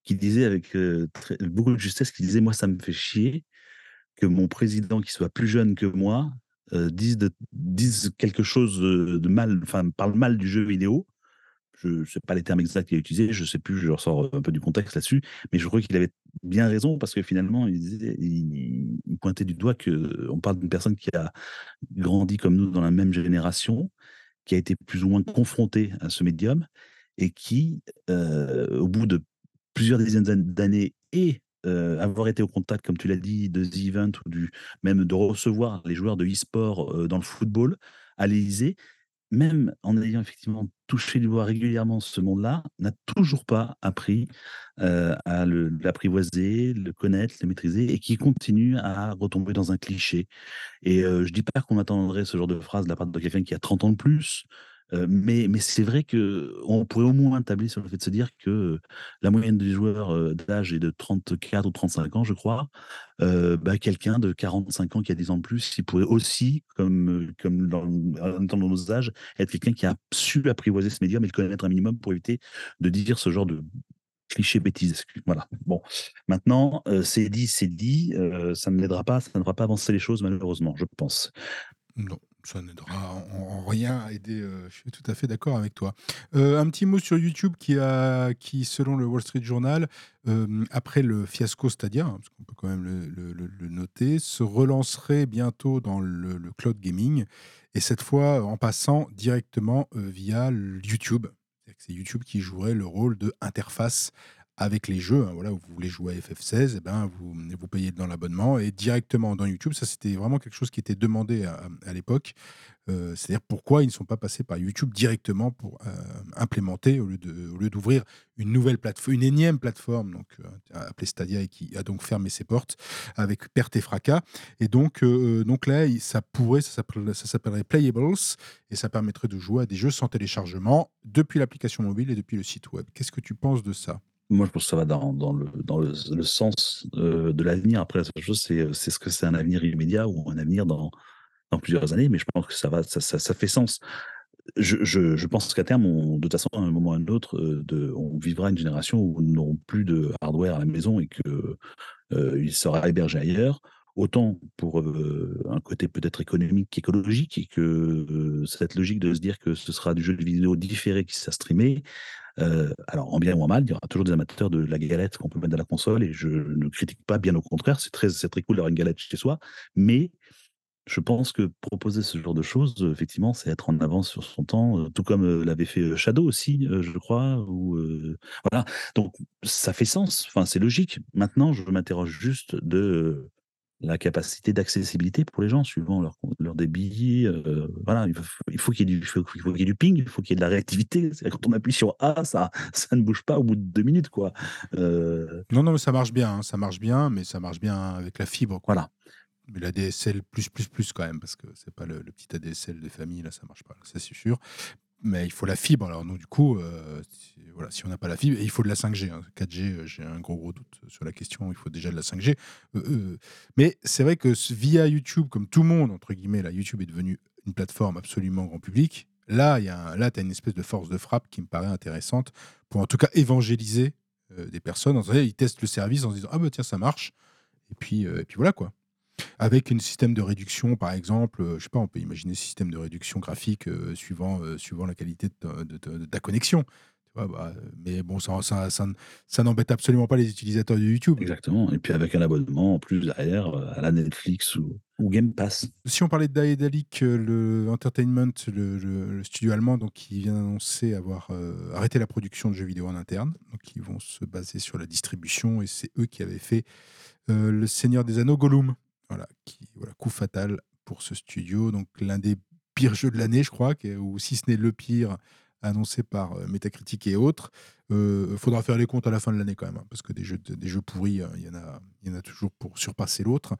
qui disait avec, très beaucoup de justesse, qui disait: «Moi, ça me fait chier que mon président qui soit plus jeune que moi, heu, dise dise quelque chose, de mal, enfin parle mal du jeu vidéo». Je sais pas les termes exacts qu'il a utilisés, je sais plus, je ressors un peu du contexte là-dessus, mais je crois qu'il avait bien raison parce que finalement il pointait du doigt qu'on parle d'une personne qui a grandi comme nous dans la même génération, qui a été plus ou moins confrontée à ce médium et qui, heu, au bout de plusieurs dizaines d'an d'années et heu, avoir été au contact, comme tu l'as dit, de The Event ou même de recevoir les joueurs de e-sport, heu, dans le football à l'Élysée, même en ayant effectivement touché du doigt régulièrement ce monde-là, n'a toujours pas appris, heu, à le l'apprivoiser, le connaître, le maîtriser et qui continue à retomber dans un cliché. Et je dis pas qu'on attendrait ce genre de phrase de la part de quelqu'un qui a 30 ans de plus, mais c'est vrai qu'on pourrait au moins tabler sur le fait de se dire que, la moyenne des joueurs, d'âge est de 34 ou 35 ans, je crois. Bah, quelqu'un de 45 ans qui a 10 ans de plus, il pourrait aussi, comme, comme dans dans nos âges, être quelqu'un qui a su apprivoiser ce médium et le connaître un minimum pour éviter de dire ce genre de clichés bêtises. Excu voilà. Bon, maintenant, c'est dit, c'est dit, ça ne l'aidera pas, ça ne fera pas avancer les choses malheureusement, je pense. Non, ça n'aidera en en rien à aider, heu, je suis tout à fait d'accord avec toi. Heu, un petit mot sur YouTube qui a qui selon le Wall Street Journal, hem, après le fiasco Stadia, hein, parce qu'on peut quand même le noter, se relancerait bientôt dans le le cloud gaming et cette fois en passant directement, via YouTube. C'est YouTube qui jouerait le rôle d'interface avec les jeux, hein. Voilà, vous voulez jouer à FF16 et ben, vous, vous payez dans l'abonnement et directement dans YouTube. Ça, c'était vraiment quelque chose qui était demandé à, l'époque. Heu, c'est-à-dire pourquoi ils ne sont pas passés par YouTube directement pour, heu, implémenter au lieu d'ouvrir une nouvelle plateforme, une énième plateforme donc, heu, appelée Stadia et qui a donc fermé ses portes avec perte et fracas et donc, donc là, ça pourrait ça s'appellerait Playables et ça permettrait de jouer à des jeux sans téléchargement depuis l'application mobile et depuis le site web. Qu'est-ce que tu penses de ça? Moi, je pense que ça va dans le dans le sens, heu, de l'avenir. Après la seule chose, c'est, heu, c'est ce que c'est un avenir immédiat ou un avenir dans dans plusieurs années, mais je pense que ça va ça ça fait sens. Je je pense qu'à terme, de toute façon, à un moment ou à un autre, heu, de on vivra une génération où nous n'aurons plus de hardware à la maison et que, heu, il sera hébergé ailleurs. Autant pour, un côté peut-être économique qu'écologique et que, cette logique de se dire que ce sera du jeu vidéo différé qui sera streamé, Heu, alors en bien ou en mal, il y aura toujours des amateurs de la galette qu'on peut mettre dans la console et je ne critique pas, bien au contraire, c'est très très cool d'avoir une galette chez soi. Mais je pense que proposer ce genre de choses, heu, effectivement, c'est être en avance sur son temps, heu, tout comme, l'avait fait, Shadow aussi, je crois voilà. Donc ça fait sens, enfin c'est logique. Maintenant, je m'interroge juste de, la capacité d'accessibilité pour les gens suivant leur leur débit, heu, voilà, il faut il faut qu'il y qu'il y ait du ping, il faut qu'il y ait de la réactivité. Quand on appuie sur A, ça ça ne bouge pas au bout de 2 minutes, quoi. Heu, Non, non, mais ça marche bien, hein, ça marche bien, mais ça marche bien avec la fibre, quoi. voilà. Mais l'ADSL plus, plus, plus quand même, parce que c'est pas le, le petit ADSL des familles, là, ça marche pas, ça c'est sûr. Mais il faut la fibre. Alors nous, du coup, euh, voilà, si on n'a pas la fibre, il faut de la 5G. hein. 4G, euh, j'ai un gros gros doute sur la question. Il faut déjà de la 5G. Euh, euh, mais c'est vrai que via YouTube, comme tout le monde entre guillemets, là, YouTube est devenu une plateforme absolument grand public. Là, un- là, tu as une espèce de force de frappe qui me paraît intéressante pour en tout cas évangéliser euh, des personnes. Ils testent le service en se disant ah bah tiens ça marche. Et puis, euh, et puis voilà quoi. Avec un système de réduction, par exemple, heu, je sais pas, on peut imaginer ce système de réduction graphique, suivant, suivant la qualité de de de ta connexion. Bah, mais bon, ça ça ça n'embête absolument pas les utilisateurs de YouTube. Exactement et puis avec un abonnement en plus derrière, heu, à la Netflix ou ou Game Pass. Si on parlait de Daedalic, heu, le Entertainment, le le le studio allemand, donc qui vient d'annoncer avoir, heu, arrêté la production de jeux vidéo en interne. Donc ils vont se baser sur la distribution et c'est eux qui avaient fait, Le Seigneur des Anneaux Gollum. Voilà, qui voilà, coup fatal pour ce studio, donc l'un des pires jeux de l'année, je crois, ou si ce n'est le pire annoncé par, heu, Metacritic et autres. Heu, faudra faire les comptes à la fin de l'année quand même, hein, parce que des jeux de des jeux pourris, heu, il y en a il y en a toujours pour surpasser l'autre.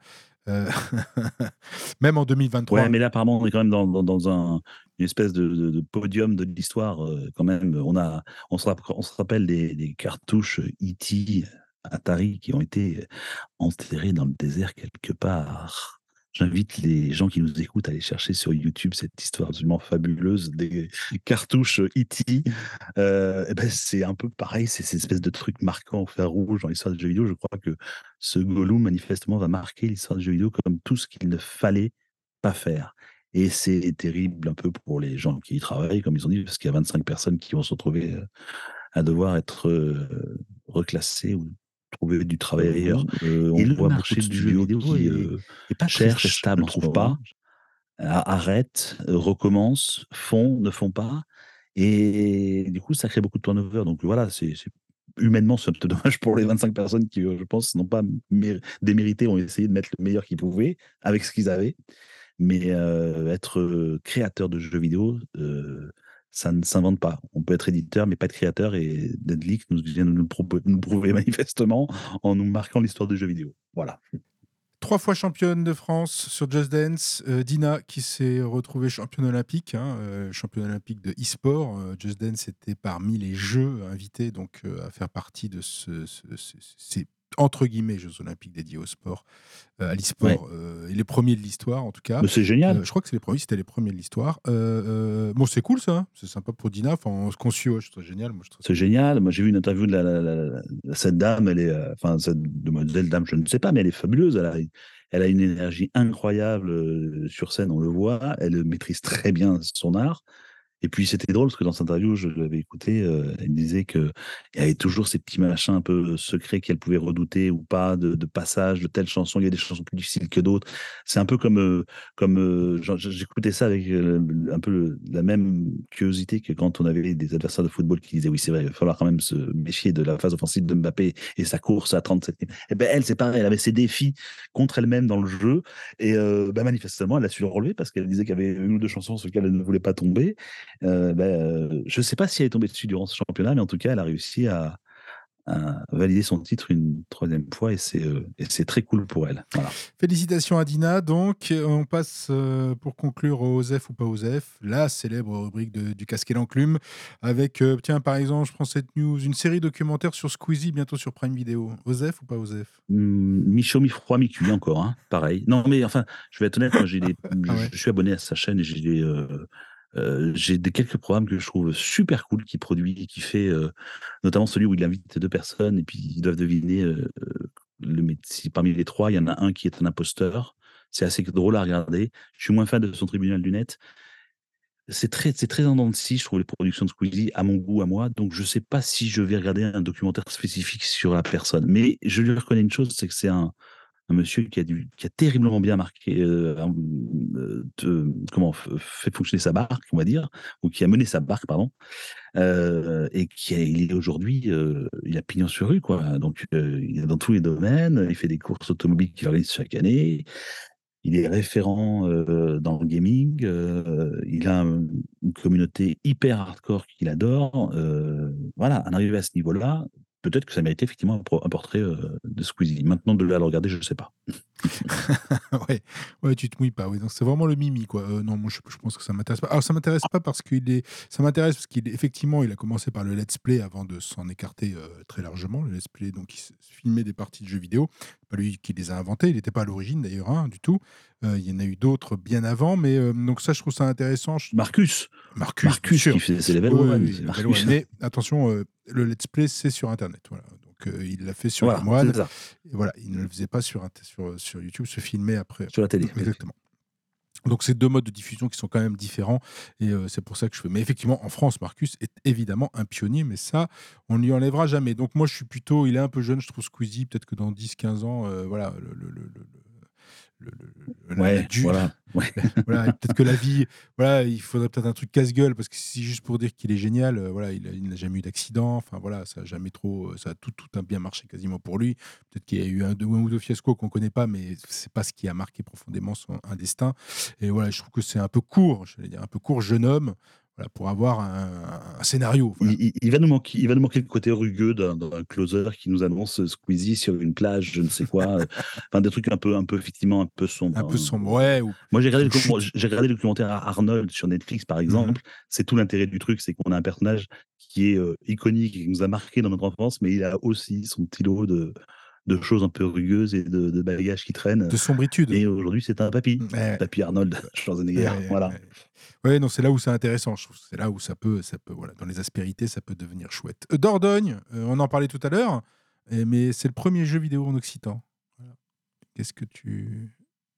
Même en Ouais, 2023. mais là apparemment on est quand même dans dans un une espèce de podium de l'histoire, quand même. On a on se on se rappelle des des cartouches E.T., Atari qui ont été enterrées dans le désert quelque part. J'invite les gens qui nous écoutent à aller chercher sur YouTube cette histoire absolument fabuleuse des cartouches E.T. Heu, et ben, c'est un peu pareil, c'est cette espèce de truc marquant au fer rouge dans l'histoire des jeux vidéo. Je crois que ce Gollum, manifestement, va marquer l'histoire des jeux vidéo comme tout ce qu'il ne fallait pas faire. Et c'est terrible un peu pour les gens qui y travaillent, comme ils ont dit, parce qu'il y a 25 personnes qui vont se retrouver, heu, à devoir être, heu, reclassées ou trouver du travail ailleurs. Heu, Et on le voit beaucoup marché du jeu vidéo qui, est pas cherchent, stable ne trouvent pas, hein. arrêtent, heu, recommencent, font, ne font pas et du coup, ça crée beaucoup de turnover. Donc voilà, c'est humainement, c'est un peu dommage pour les 25 personnes qui, heu, je pense, n'ont pas mé démérité, ont essayé de mettre le meilleur qu'ils pouvaient avec ce qu'ils avaient. Mais être, créateur de jeux vidéo, ça ne s'invente pas. On peut être éditeur, mais pas être créateur et Deadlick nous vient de nous prouver manifestement en nous marquant l'histoire des jeux vidéo. Voilà. 3 fois championne de France sur Just Dance, heu, Dina qui s'est retrouvée championne olympique, hein, heu, championne olympique de e-sport. Heu, Just Dance était parmi les jeux invités donc à faire partie de ce ces entre guillemets «jeux olympiques» dédiés au sport, heu, à Ouais. l'e-sport, heu et les premiers de l'histoire en tout cas. C'est génial! je crois que c'est les premiers c'était les premiers de l'histoire. Heu, bon c'est cool ça, hein, c'est sympa pour Dina, enfin ce qu'on suit, ouais, je trouve ça génial, moi C'est génial. Moi, j'ai vu une interview de la la la la cette dame, elle est, enfin cette demoiselle, dame, je ne sais pas, mais elle est fabuleuse. Elle a elle a une énergie incroyable, sur scène, on le voit. Elle maîtrise très bien son art et puis c'était drôle parce que dans cette interview, je l'avais écoutée, heu, elle disait qu'il y avait toujours ces petits machins un peu secrets qu'elle pouvait redouter ou pas de passage de telle chanson. Il y a des chansons plus difficiles que d'autres. C'est un peu comme, heu comme, genre j'écoutais ça avec, un peu la même curiosité que quand on avait des adversaires de football qui disaient: «Oui, c'est vrai, il va falloir quand même se méfier de la phase offensive de Mbappé et sa course à 37» et ben, elle, c'est pareil, elle avait ses défis contre elle-même dans le jeu et bah, manifestement, elle a su le relever parce qu'elle disait qu'il y avait 1 ou 2 chansons sur lesquelles elle ne voulait pas tomber. Heu, bah, heu, je sais pas si elle est tombée dessus durant ce championnat, mais en tout cas, elle a réussi à à valider son titre une 3e fois et c'est, c'est très cool pour elle. Voilà. Félicitations à Dina donc, on passe, pour conclure au OSEF ou pas OSEF, la célèbre rubrique de du casque et l'enclume avec, tiens par exemple, je prends cette news, une série documentaire sur Squeezie bientôt sur Prime Video. OSEF ou pas OSEF? Mmh, mi-chaud, mi-froid, mi-cuit encore, hein, pareil. Non, mais enfin, je vais être honnête, moi j'ai des Ah je je suis abonné à sa chaîne et j'ai des, j'ai quelques programmes que je trouve super cool qu'il produit et qu'il fait, notamment celui où il invite 2 personnes et puis ils doivent deviner, heu, le mét si parmi les 3, il y en a un qui est un imposteur. C'est assez drôle à regarder. Je suis moins fan de son tribunal du net. C'est très c'est très scie, je trouve les productions de Squeezie, à mon goût, à moi, donc je sais pas si je vais regarder un documentaire spécifique sur la personne. Mais je lui reconnais une chose, c'est que c'est un un monsieur qui a dû qui a terriblement bien marqué, heu, de comment? Fait fonctionner sa barque, on va dire, ou qui a mené sa barque, pardon, heu et qui est il est aujourd'hui, il a pignon sur rue, quoi. Donc il est dans tous les domaines, il fait des courses automobiles qu'il organise chaque année. Il est référent, dans le gaming, il a un une communauté hyper hardcore qu'il adore, voilà, en arriver à ce niveau-là, peut-être que ça méritait effectivement un portrait, heu, de Squeezie. Maintenant de le regarder, je ne sais pas. Ouais, ouais, tu te mouilles pas, oui, donc c'est vraiment le mimi, quoi. Heu, non, moi je je pense que ça m'intéresse pas. Alors ça m'intéresse pas parce qu'il est ça m'intéresse parce qu'il est effectivement, il a commencé par le let's play avant de s'en écarter, heu, très largement. Le let's play, donc il se filmait des parties de jeux vidéo. Pas lui qui les a inventés, il était pas à l'origine d'ailleurs, hein, du tout. Heu, il y en a eu d'autres bien avant, mais donc ça, je trouve ça intéressant. Marcus! Marcus, Marcus qui fait c'est Level Oui, oui, 1, oui, c'est Level Marcus. 1, mais attention, le let's play, c'est sur internet, voilà. Donc il l'a fait sur Voilà, et voilà, il ne le faisait pas sur sur, sur YouTube, se filmer après. Sur la télé. Exactement. Donc c'est 2 modes de diffusion qui sont quand même différents et heu, c'est pour ça que je fais mais effectivement, en France, Marcus est évidemment un pionnier, mais ça, on ne lui enlèvera jamais. Donc moi, je suis plutôt il est un peu jeune, je trouve Squeezie, peut-être que dans 10-15 ans, heu, voilà, le le le le le le Ouais, du voilà, ouais. voilà et peut-être que la vie voilà, il faudrait peut-être un truc casse-gueule parce que si juste pour dire qu'il est génial, heu, voilà, il n'a jamais eu d'accident, enfin voilà, ça a jamais trop, ça a tout tout a bien marché quasiment pour lui. Peut-être qu'il y a eu un 2 1 ou 2 fiascos qu'on connaît pas, mais c'est pas ce qui a marqué profondément son un destin et voilà, je trouve que c'est un peu court, j'allais dire un peu court, jeune homme, voilà, pour avoir un un scénario, voilà. Il il il va nous manquer il va nous manquer le côté rugueux d'un closer qui nous annonce Squeezie sur une plage, je ne sais quoi, heu, enfin des trucs un peu un peu effectivement un peu Un sombres, peu hein, sombre, ouais, ou Moi j'ai regardé le regardé documentaire Ar Arnold sur Netflix par Mmh mh. exemple. C'est tout l'intérêt du truc, c'est qu'on a un personnage qui est, heu, iconique et qui nous a marqué dans notre enfance, mais il a aussi son petit lot de de choses un peu rugueuses et de, de bagages qui traînent. De sombritude. Et aujourd'hui, c'est un papy. Ouais. Papy Arnold Schwarzenegger. Ouais, voilà. ouais. Non, c'est là où c'est intéressant. Je trouve c'est là où ça peut, ça peut, voilà, dans les aspérités, ça peut devenir chouette. Euh, Dordogne, euh, on en parlait tout à l'heure, mais c'est le premier jeu vidéo en occitan. Voilà. Qu'est-ce que tu.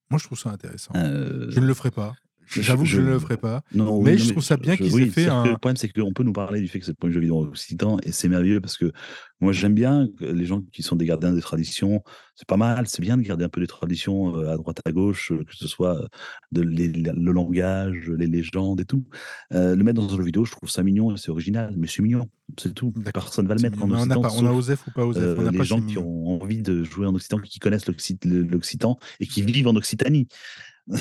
Moi, je trouve ça intéressant. Euh, Je ne le ferai pas. J'avoue que je je- ne le ferai pas. Non, oui, Mais non, je trouve ça bien qu'ils oui, fait un- Le problème, c'est qu'on peut nous parler du fait que c'est le premier jeu vidéo occitan, et c'est merveilleux parce que moi, j'aime bien les gens qui sont des gardiens des traditions. C'est pas mal, c'est bien de garder un peu des traditions euh, à droite, à gauche, euh, que ce soit de, les- le langage, les légendes et tout. Euh, le mettre dans un jeu vidéo, je trouve ça mignon et c'est original, mais c'est mignon, c'est tout. Personne va le mettre en on a occitan. pas, on a Osef ou pas Osef. euh, on n'a les pas gens qui ont envie de jouer en occitan, qui connaissent l'occitan et qui vivent en Occitanie.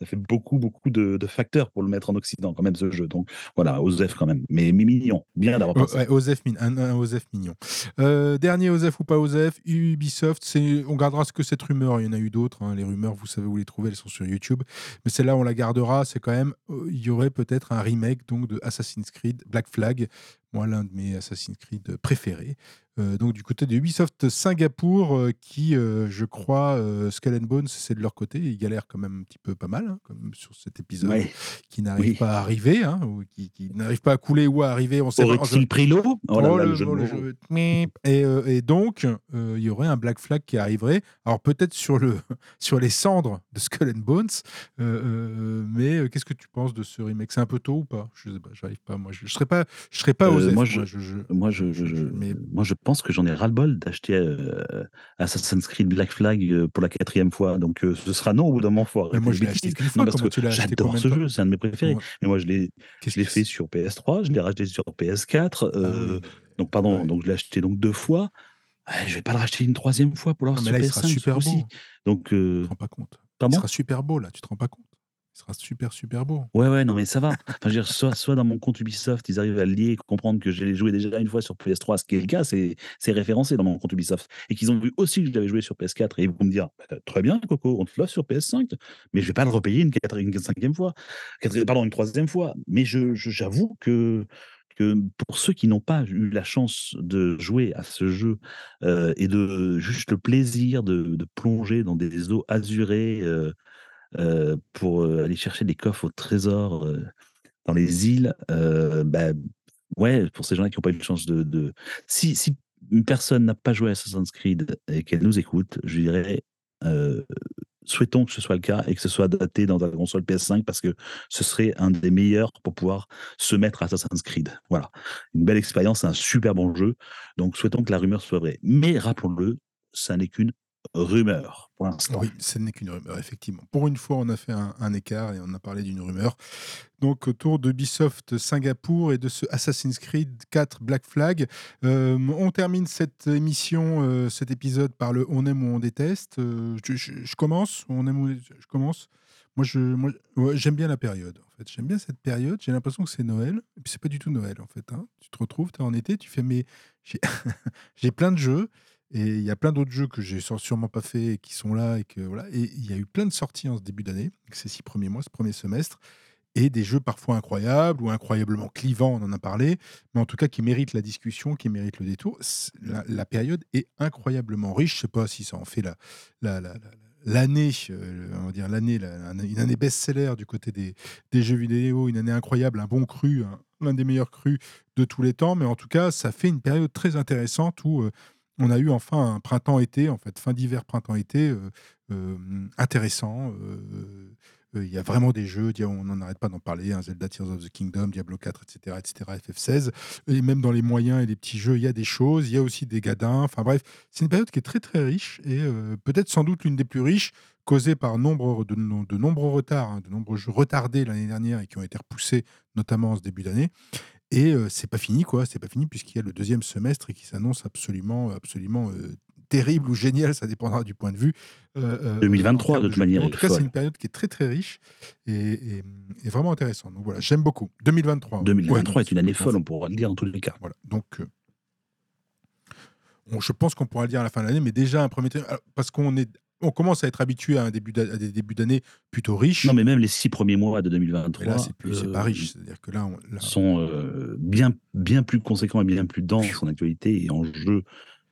ça fait beaucoup, beaucoup de, de facteurs pour le mettre en Occident, quand même, ce jeu. Donc voilà, Osef quand même. Mais, mais mignon, bien d'avoir pensé. ouais, Osef, min- un, un Osef mignon. Euh, dernier Osef ou pas Osef, Ubisoft, on gardera ce que cette rumeur, il y en a eu d'autres, hein, les rumeurs, vous savez où les trouver, elles sont sur YouTube, mais celle-là, on la gardera, c'est quand même, euh, il y aurait peut-être un remake donc, de Assassin's Creed Black Flag, moi l'un de mes Assassin's Creed préférés. Euh, donc du côté de Ubisoft Singapour, euh, qui, euh, je crois, Skull and Bones, c'est de leur côté, ils galèrent quand même un petit peu pas mal, hein, comme sur cet épisode, Ouais. qui n'arrive Oui. pas à arriver, hein, ou qui, qui n'arrive pas à couler ou à arriver, on sait pas. Aurait-il pris l'eau? Et, donc, il y aurait un Black Flag qui arriverait. Alors peut-être sur, le, sur les cendres de Skull and Bones, mais qu'est-ce que tu penses de ce remake? C'est un peu tôt ou pas? Je sais pas, j'arrive pas. Moi, je, je serais pas, je serais pas Moi, je- Moi je, je, je- mais moi, je pense que j'en ai ras-le-bol d'acheter euh, Assassin's Creed Black Flag euh, pour la quatrième fois. Donc, euh, ce sera non au bout d'un moment. Mais moi, je l'ai acheté Non, parce que j'adore ce jeu, c'est un de mes préférés. Ouais. Mais moi, je l'ai fait sur PS3, je l'ai racheté sur PS4. Ah oui. Donc, pardon, Ouais. donc je l'ai acheté donc deux fois. Je vais pas le racheter une troisième fois pour l'avoir sur là, il PS5 sera ce super beau. coup-ci. Donc, Tu te rends pas compte. Il pardon? sera super beau là. Tu te rends pas compte Il sera super super beau. Ouais, ouais, non, mais ça va. Enfin, je dire, soit, soit dans mon compte Ubisoft, ils arrivent à lier comprendre que j'ai joué déjà une fois sur PS3, ce qui est le cas, c'est c'est référencé dans mon compte Ubisoft. Et qu'ils ont vu aussi que je l'avais joué sur PS4. Et ils vont me dire, Bah, très bien, Coco, on te l'offre sur PS5, mais je vais pas le repayer une, quatrième, une cinquième fois, pardon, une troisième fois. Mais je je- j'avoue que, que pour ceux qui n'ont pas eu la chance de jouer à ce jeu euh, et de juste le plaisir de, de plonger dans des eaux azurées euh, euh, pour euh, aller chercher des coffres au trésor euh, dans les îles, bah, ouais, pour ces gens-là qui n'ont pas eu de chance de. Si, si une personne n'a pas joué à Assassin's Creed et qu'elle nous écoute, je dirais. souhaitons que ce soit le cas et que ce soit daté dans ta console PS5 parce que ce serait un des meilleurs pour pouvoir se mettre à Assassin's Creed. Voilà. Une belle expérience, un super bon jeu. Donc souhaitons que la rumeur soit vraie. Mais rappelons-le, ça n'est qu'une rumeur. Oui, ce n'est qu'une rumeur, effectivement. Pour une fois, on a fait un, écart et on a parlé d'une rumeur. Donc, autour d'Ubisoft Singapour et de ce Assassin's Creed 4 Black Flag. Euh, on termine cette émission, euh, cet épisode par le On aime ou on déteste. Euh, je, commence On aime ou je commence Moi, je, moi, j'aime bien la période. En fait, j'aime bien cette période. J'ai l'impression que c'est Noël. Et puis, c'est pas du tout Noël, en fait. hein. Tu te retrouves, tu es en été, tu fais, mais j'ai plein de jeux. Et il y a plein d'autres jeux que j'ai sûre- sûrement pas fait et qui sont là. Et que voilà. Il y a eu plein de sorties en ce début d'année, ces six premiers mois, ce premier semestre. Et des jeux parfois incroyables ou incroyablement clivants, on en a parlé, mais en tout cas qui méritent la discussion, qui méritent le détour. La, période est incroyablement riche. Je sais pas si ça en fait la, la- la- la- l'année, euh, on va dire l'année, la- une année best-seller du côté des, des jeux vidéo, une année incroyable, un bon cru, un- l'un des meilleurs crus de tous les temps. Mais en tout cas, ça fait une période très intéressante où euh, on a eu enfin un printemps-été, en fait, fin d'hiver, printemps-été, euh, euh, intéressant. euh, Il y a vraiment des jeux, on n'en arrête pas d'en parler, hein, Zelda Tears of the Kingdom, Diablo 4, etc., etc., FF16. Et même dans les moyens et les petits jeux, il y a des choses, il y a aussi des gadins. Enfin bref, c'est une période qui est très très riche et peut-être sans doute l'une des plus riches, causée par de nombreux retards, hein, de nombreux jeux retardés l'année dernière et qui ont été repoussés, notamment en ce début d'année. Et euh, c'est pas fini, quoi. C'est pas fini puisqu'il y a le deuxième semestre et qui s'annonce absolument, absolument euh, terrible ou génial, ça dépendra du point de vue. euh, euh, 2023, en termes de toute manière, En tout cas, c'est une période qui est très très riche et, et- et vraiment intéressante. Donc voilà, j'aime beaucoup. 2023. ouais. 2023 Ouais, est une année folle, on pourra le dire dans tous les cas. Voilà. Donc, euh, on- je pense qu'on pourra le dire à la fin de l'année, mais déjà un premier trimestre, parce qu'on est, on commence à être habitué à, un début à des débuts d'année plutôt riches. Non, mais même les six premiers mois de Mais 2023 là, c'est plus, c'est pas euh, riche. C'est-à-dire que là, on- là- sont euh, bien, bien plus conséquents et bien plus denses en actualité et en jeu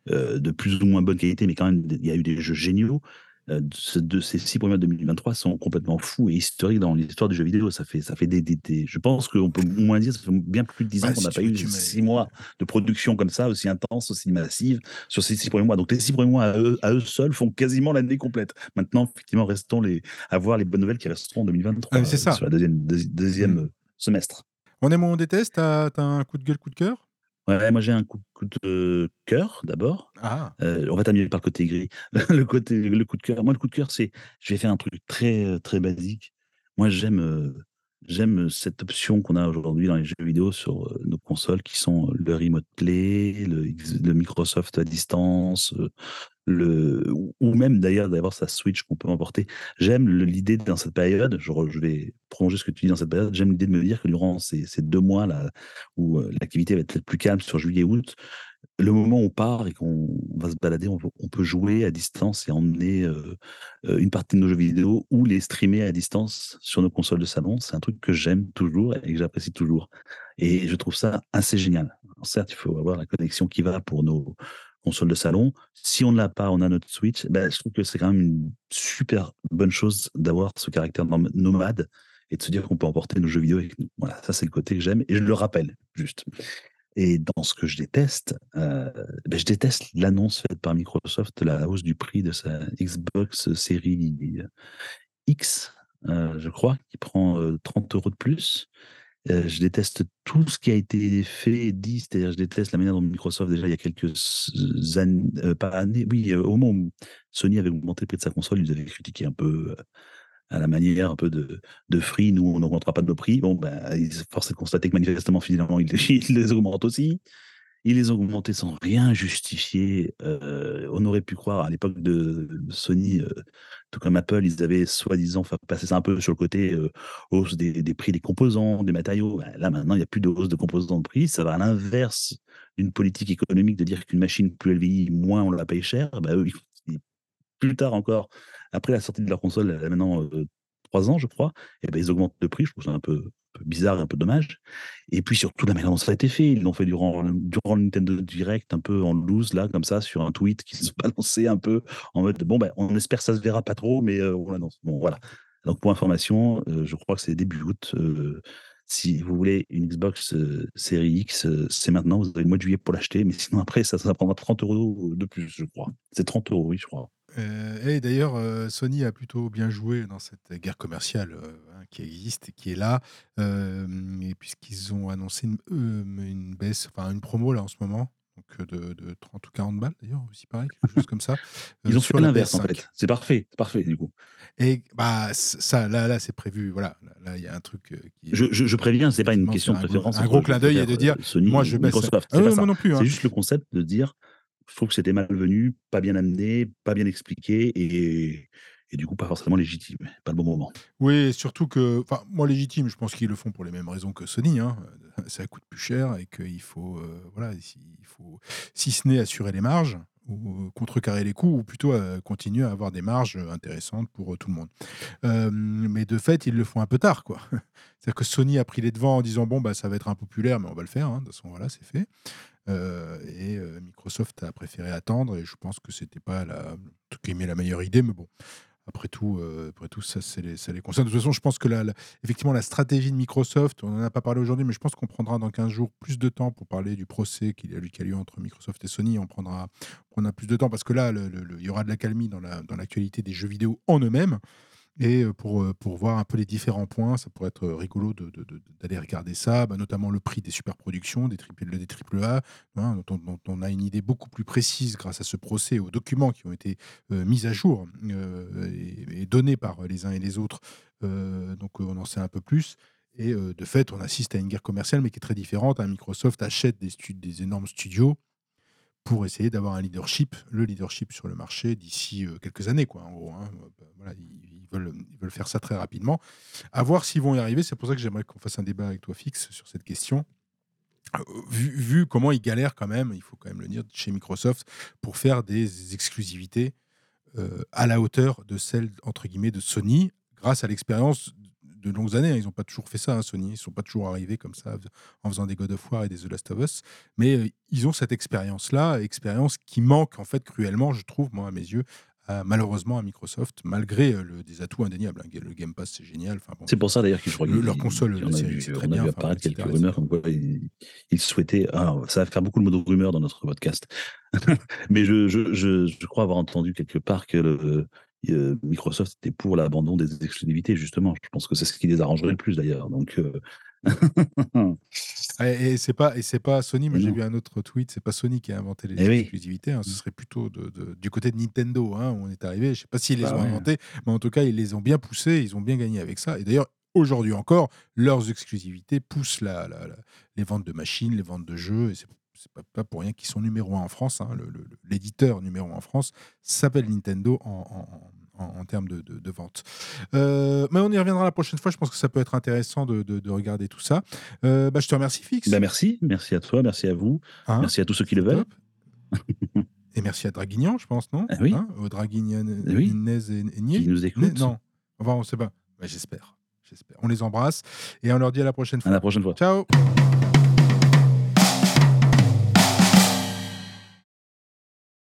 de plus ou moins bonne qualité, mais quand même, il y a eu des jeux géniaux. De ces six premiers mois de 2023 sont complètement fous et historiques dans l'histoire du jeu vidéo. Ça fait, ça fait des, des, Je pense qu'on peut au moins dire ça fait bien plus de dix ans qu'on n'a pas eu six mois de production comme ça, aussi intense, aussi massive, sur ces six premiers mois. Donc les six premiers mois à eux, à eux seuls font quasiment l'année complète. Maintenant, effectivement, restons les, à voir les bonnes nouvelles qui resteront en 2023 ah, c'est ça. sur la deuxième, deuxième mmh. semestre. On aime ou on déteste? T'as as un coup de gueule, coup de cœur? Ouais, moi j'ai un coup, de cœur d'abord. Ah. Euh, on va terminer par le côté gris. le côté, le coup de cœur. Moi, le coup de cœur, c'est, je vais faire un truc très très basique. Moi, j'aime euh, j'aime cette option qu'on a aujourd'hui dans les jeux vidéo sur euh, nos consoles, qui sont le remote play, le, Microsoft à distance, le, ou même d'ailleurs d'avoir sa Switch qu'on peut emporter. J'aime l'idée dans cette période, je, vais prolonger ce que tu dis dans cette période, j'aime l'idée de me dire que durant ces, ces deux mois là où euh, l'activité va être plus calme sur juillet-août, le moment où on part et qu'on va se balader, on, peut jouer à distance et emmener euh, euh, une partie de nos jeux vidéo ou les streamer à distance sur nos consoles de salon. C'est un truc que j'aime toujours et que j'apprécie toujours. Et je trouve ça assez génial. certes, il faut avoir la connexion qui va pour nos, console de salon. Si on ne l'a pas, on a notre Switch. Ben, je trouve que c'est quand même une super bonne chose d'avoir ce caractère nomade et de se dire qu'on peut emporter nos jeux vidéo avec nous. Voilà, ça c'est le côté que j'aime et je le rappelle juste. Et dans ce que je déteste, euh, ben, je déteste l'annonce faite par Microsoft de la hausse du prix de sa Xbox série X, euh, je crois, qui prend 30 euh, euros de plus. Je déteste tout ce qui a été fait dit, c'est-à-dire je déteste la manière dont Microsoft, déjà il y a quelques années, pas années, oui, au moment où Sony avait augmenté le prix de sa console, ils avaient critiqué un peu à la manière un peu de, de Free, nous on n'augmentera pas nos prix. Bon, ben, ils forcent de constater que manifestement, finalement, ils, les augmentent aussi. Ils les augmentés sans rien justifier. on aurait pu croire à l'époque de Sony, tout comme Apple, ils avaient soi-disant passé ça un peu sur le côté hausse des, prix des composants, des matériaux. Bah, là, maintenant, il n'y a plus de hausse de composants de prix. Ça va à l'inverse d'une politique économique de dire qu'une machine, plus elle vieillit, moins on la paye cher. Bah, plus tard encore, après la sortie de leur console, elle a maintenant trois ans, je crois, et ben, ils augmentent de prix. Je trouve ça un peu bizarre et un peu dommage. Et puis surtout, la manière dont ça a été fait, ils l'ont fait durant, durant le Nintendo Direct, un peu en loose, là, comme ça, sur un tweet qui se balançait un peu en mode bon, ben, on espère que ça se verra pas trop, mais euh, on l'annonce. Bon, voilà. Donc, pour information, euh, je crois que c'est début août. Euh, si vous voulez une Xbox série X, c'est maintenant, vous avez le mois de juillet pour l'acheter, mais sinon après, ça, ça prendra 30 euros de plus, je crois. C'est 30 euros, oui, je crois. Et d'ailleurs, Sony a plutôt bien joué dans cette guerre commerciale qui existe et qui est là. et puisqu'ils ont annoncé une, une, baisse, enfin une promo là en ce moment, donc de, de 30 ou 40 balles d'ailleurs, aussi pareil, quelque chose comme ça. Ils ont fait l'inverse en fait. C'est parfait, c'est parfait du coup. Et bah ça, là, là, c'est prévu. Voilà, là, il y a un truc. Qui je, je, je, préviens, c'est pas une question de préférence. Un, gros clin d'œil et de dire, moi je baisse. Microsoft, ah, moi non plus. Hein. C'est juste le concept de dire, je trouve que c'était malvenu, pas bien amené, pas bien expliqué et du coup pas forcément légitime, pas le bon moment. Oui, surtout que, enfin, moi légitime, je pense qu'ils le font pour les mêmes raisons que Sony, hein. ça coûte plus cher et qu'il faut, euh, voilà, il faut, si ce n'est assurer les marges ou contrecarrer les coûts, ou plutôt euh, continuer à avoir des marges intéressantes pour euh, tout le monde. mais de fait, ils le font un peu tard. C'est-à-dire que Sony a pris les devants en disant bon bah ça va être impopulaire, mais on va le faire. Hein. De toute façon, voilà, c'est fait. et Microsoft a préféré attendre, et je pense que c'était pas la, la meilleure idée, mais bon, après tout, euh, après tout ça, les, ça les concerne. De toute façon, je pense que la, effectivement, la stratégie de Microsoft, on n'en a pas parlé aujourd'hui, mais je pense qu'on prendra dans 15 jours plus de temps pour parler du procès qui a, a lieu entre Microsoft et Sony. On prendra, on plus de temps parce que là, il y aura de l'accalmie dans l'actualité des jeux vidéo en eux-mêmes. Et pour, pour voir un peu les différents points, ça pourrait être rigolo d'aller regarder ça, bah, notamment le prix des superproductions, des triple, des triple A, hein, dont, on a une idée beaucoup plus précise grâce à ce procès, aux documents qui ont été mis à jour et, donnés par les uns et les autres. donc on en sait un peu plus. Et de fait, on assiste à une guerre commerciale, mais qui est très différente. Hein. Microsoft achète des, des énormes studios pour essayer d'avoir un leadership, le leadership sur le marché d'ici quelques années, quoi. En gros, hein. bah, voilà, ils veulent faire ça très rapidement. À voir s'ils vont y arriver. C'est pour ça que j'aimerais qu'on fasse un débat avec toi, Fix, sur cette question. Euh, vu, comment ils galèrent quand même, il faut quand même le dire, chez Microsoft, pour faire des exclusivités euh, à la hauteur de celles, entre guillemets, de Sony, grâce à l'expérience de longues années. hein. Ils n'ont pas toujours fait ça, hein, Sony. Ils ne sont pas toujours arrivés comme ça en faisant des God of War et des The Last of Us. Mais euh, ils ont cette expérience-là, expérience qui manque en fait cruellement, je trouve, moi, à mes yeux, à- malheureusement à Microsoft, malgré euh, le- des atouts indéniables. hein. Le Game Pass, c'est génial. Enfin, bon, C'est pour ça d'ailleurs qu'ils Le- leur console, a vu- c'est très on a bien, vu enfin, apparaître etc., quelques rumeurs comme quoi ils, ils souhaitaient. ah, ça va faire beaucoup de mots de rumeurs dans notre podcast. Mais je, je, je, je crois avoir entendu quelque part que le, euh, Microsoft était pour l'abandon des exclusivités, justement. Je pense que c'est ce qui les arrangerait le plus d'ailleurs. Donc, euh, Et, c'est pas et c'est pas Sony, mais j'ai non. vu un autre tweet, c'est pas Sony qui a inventé les Eh oui. exclusivités, hein, ce serait plutôt de, de- du côté de Nintendo hein, où on est arrivé. Je sais pas s'ils les Bah ont ouais. inventés, mais en tout cas ils les ont bien poussés, ils ont bien gagné avec ça. Et d'ailleurs aujourd'hui encore, leurs exclusivités poussent la, la- la- les ventes de machines, les ventes de jeux. Et c'est c'est pas, pas pour rien qu'ils sont numéro un en France. hein. L'éditeur numéro un en France s'appelle Nintendo en, en- en- en termes de, de, de vente. Euh, mais on y reviendra la prochaine fois. Je pense que ça peut être intéressant de, de- de regarder tout ça. Euh, bah, je te remercie, Fix. bah, merci, merci à toi, merci à vous, Hein? Merci à tous ceux qui le veulent. Et merci à Draguignan, je pense, non? Ah oui. Hein Au Draguignan Eh oui. Inès et Nier Qui nous écoutent. Non, enfin, on sait pas. Bah, J'espère. J'espère. On les embrasse et on leur dit à la prochaine À fois. la prochaine fois. Ciao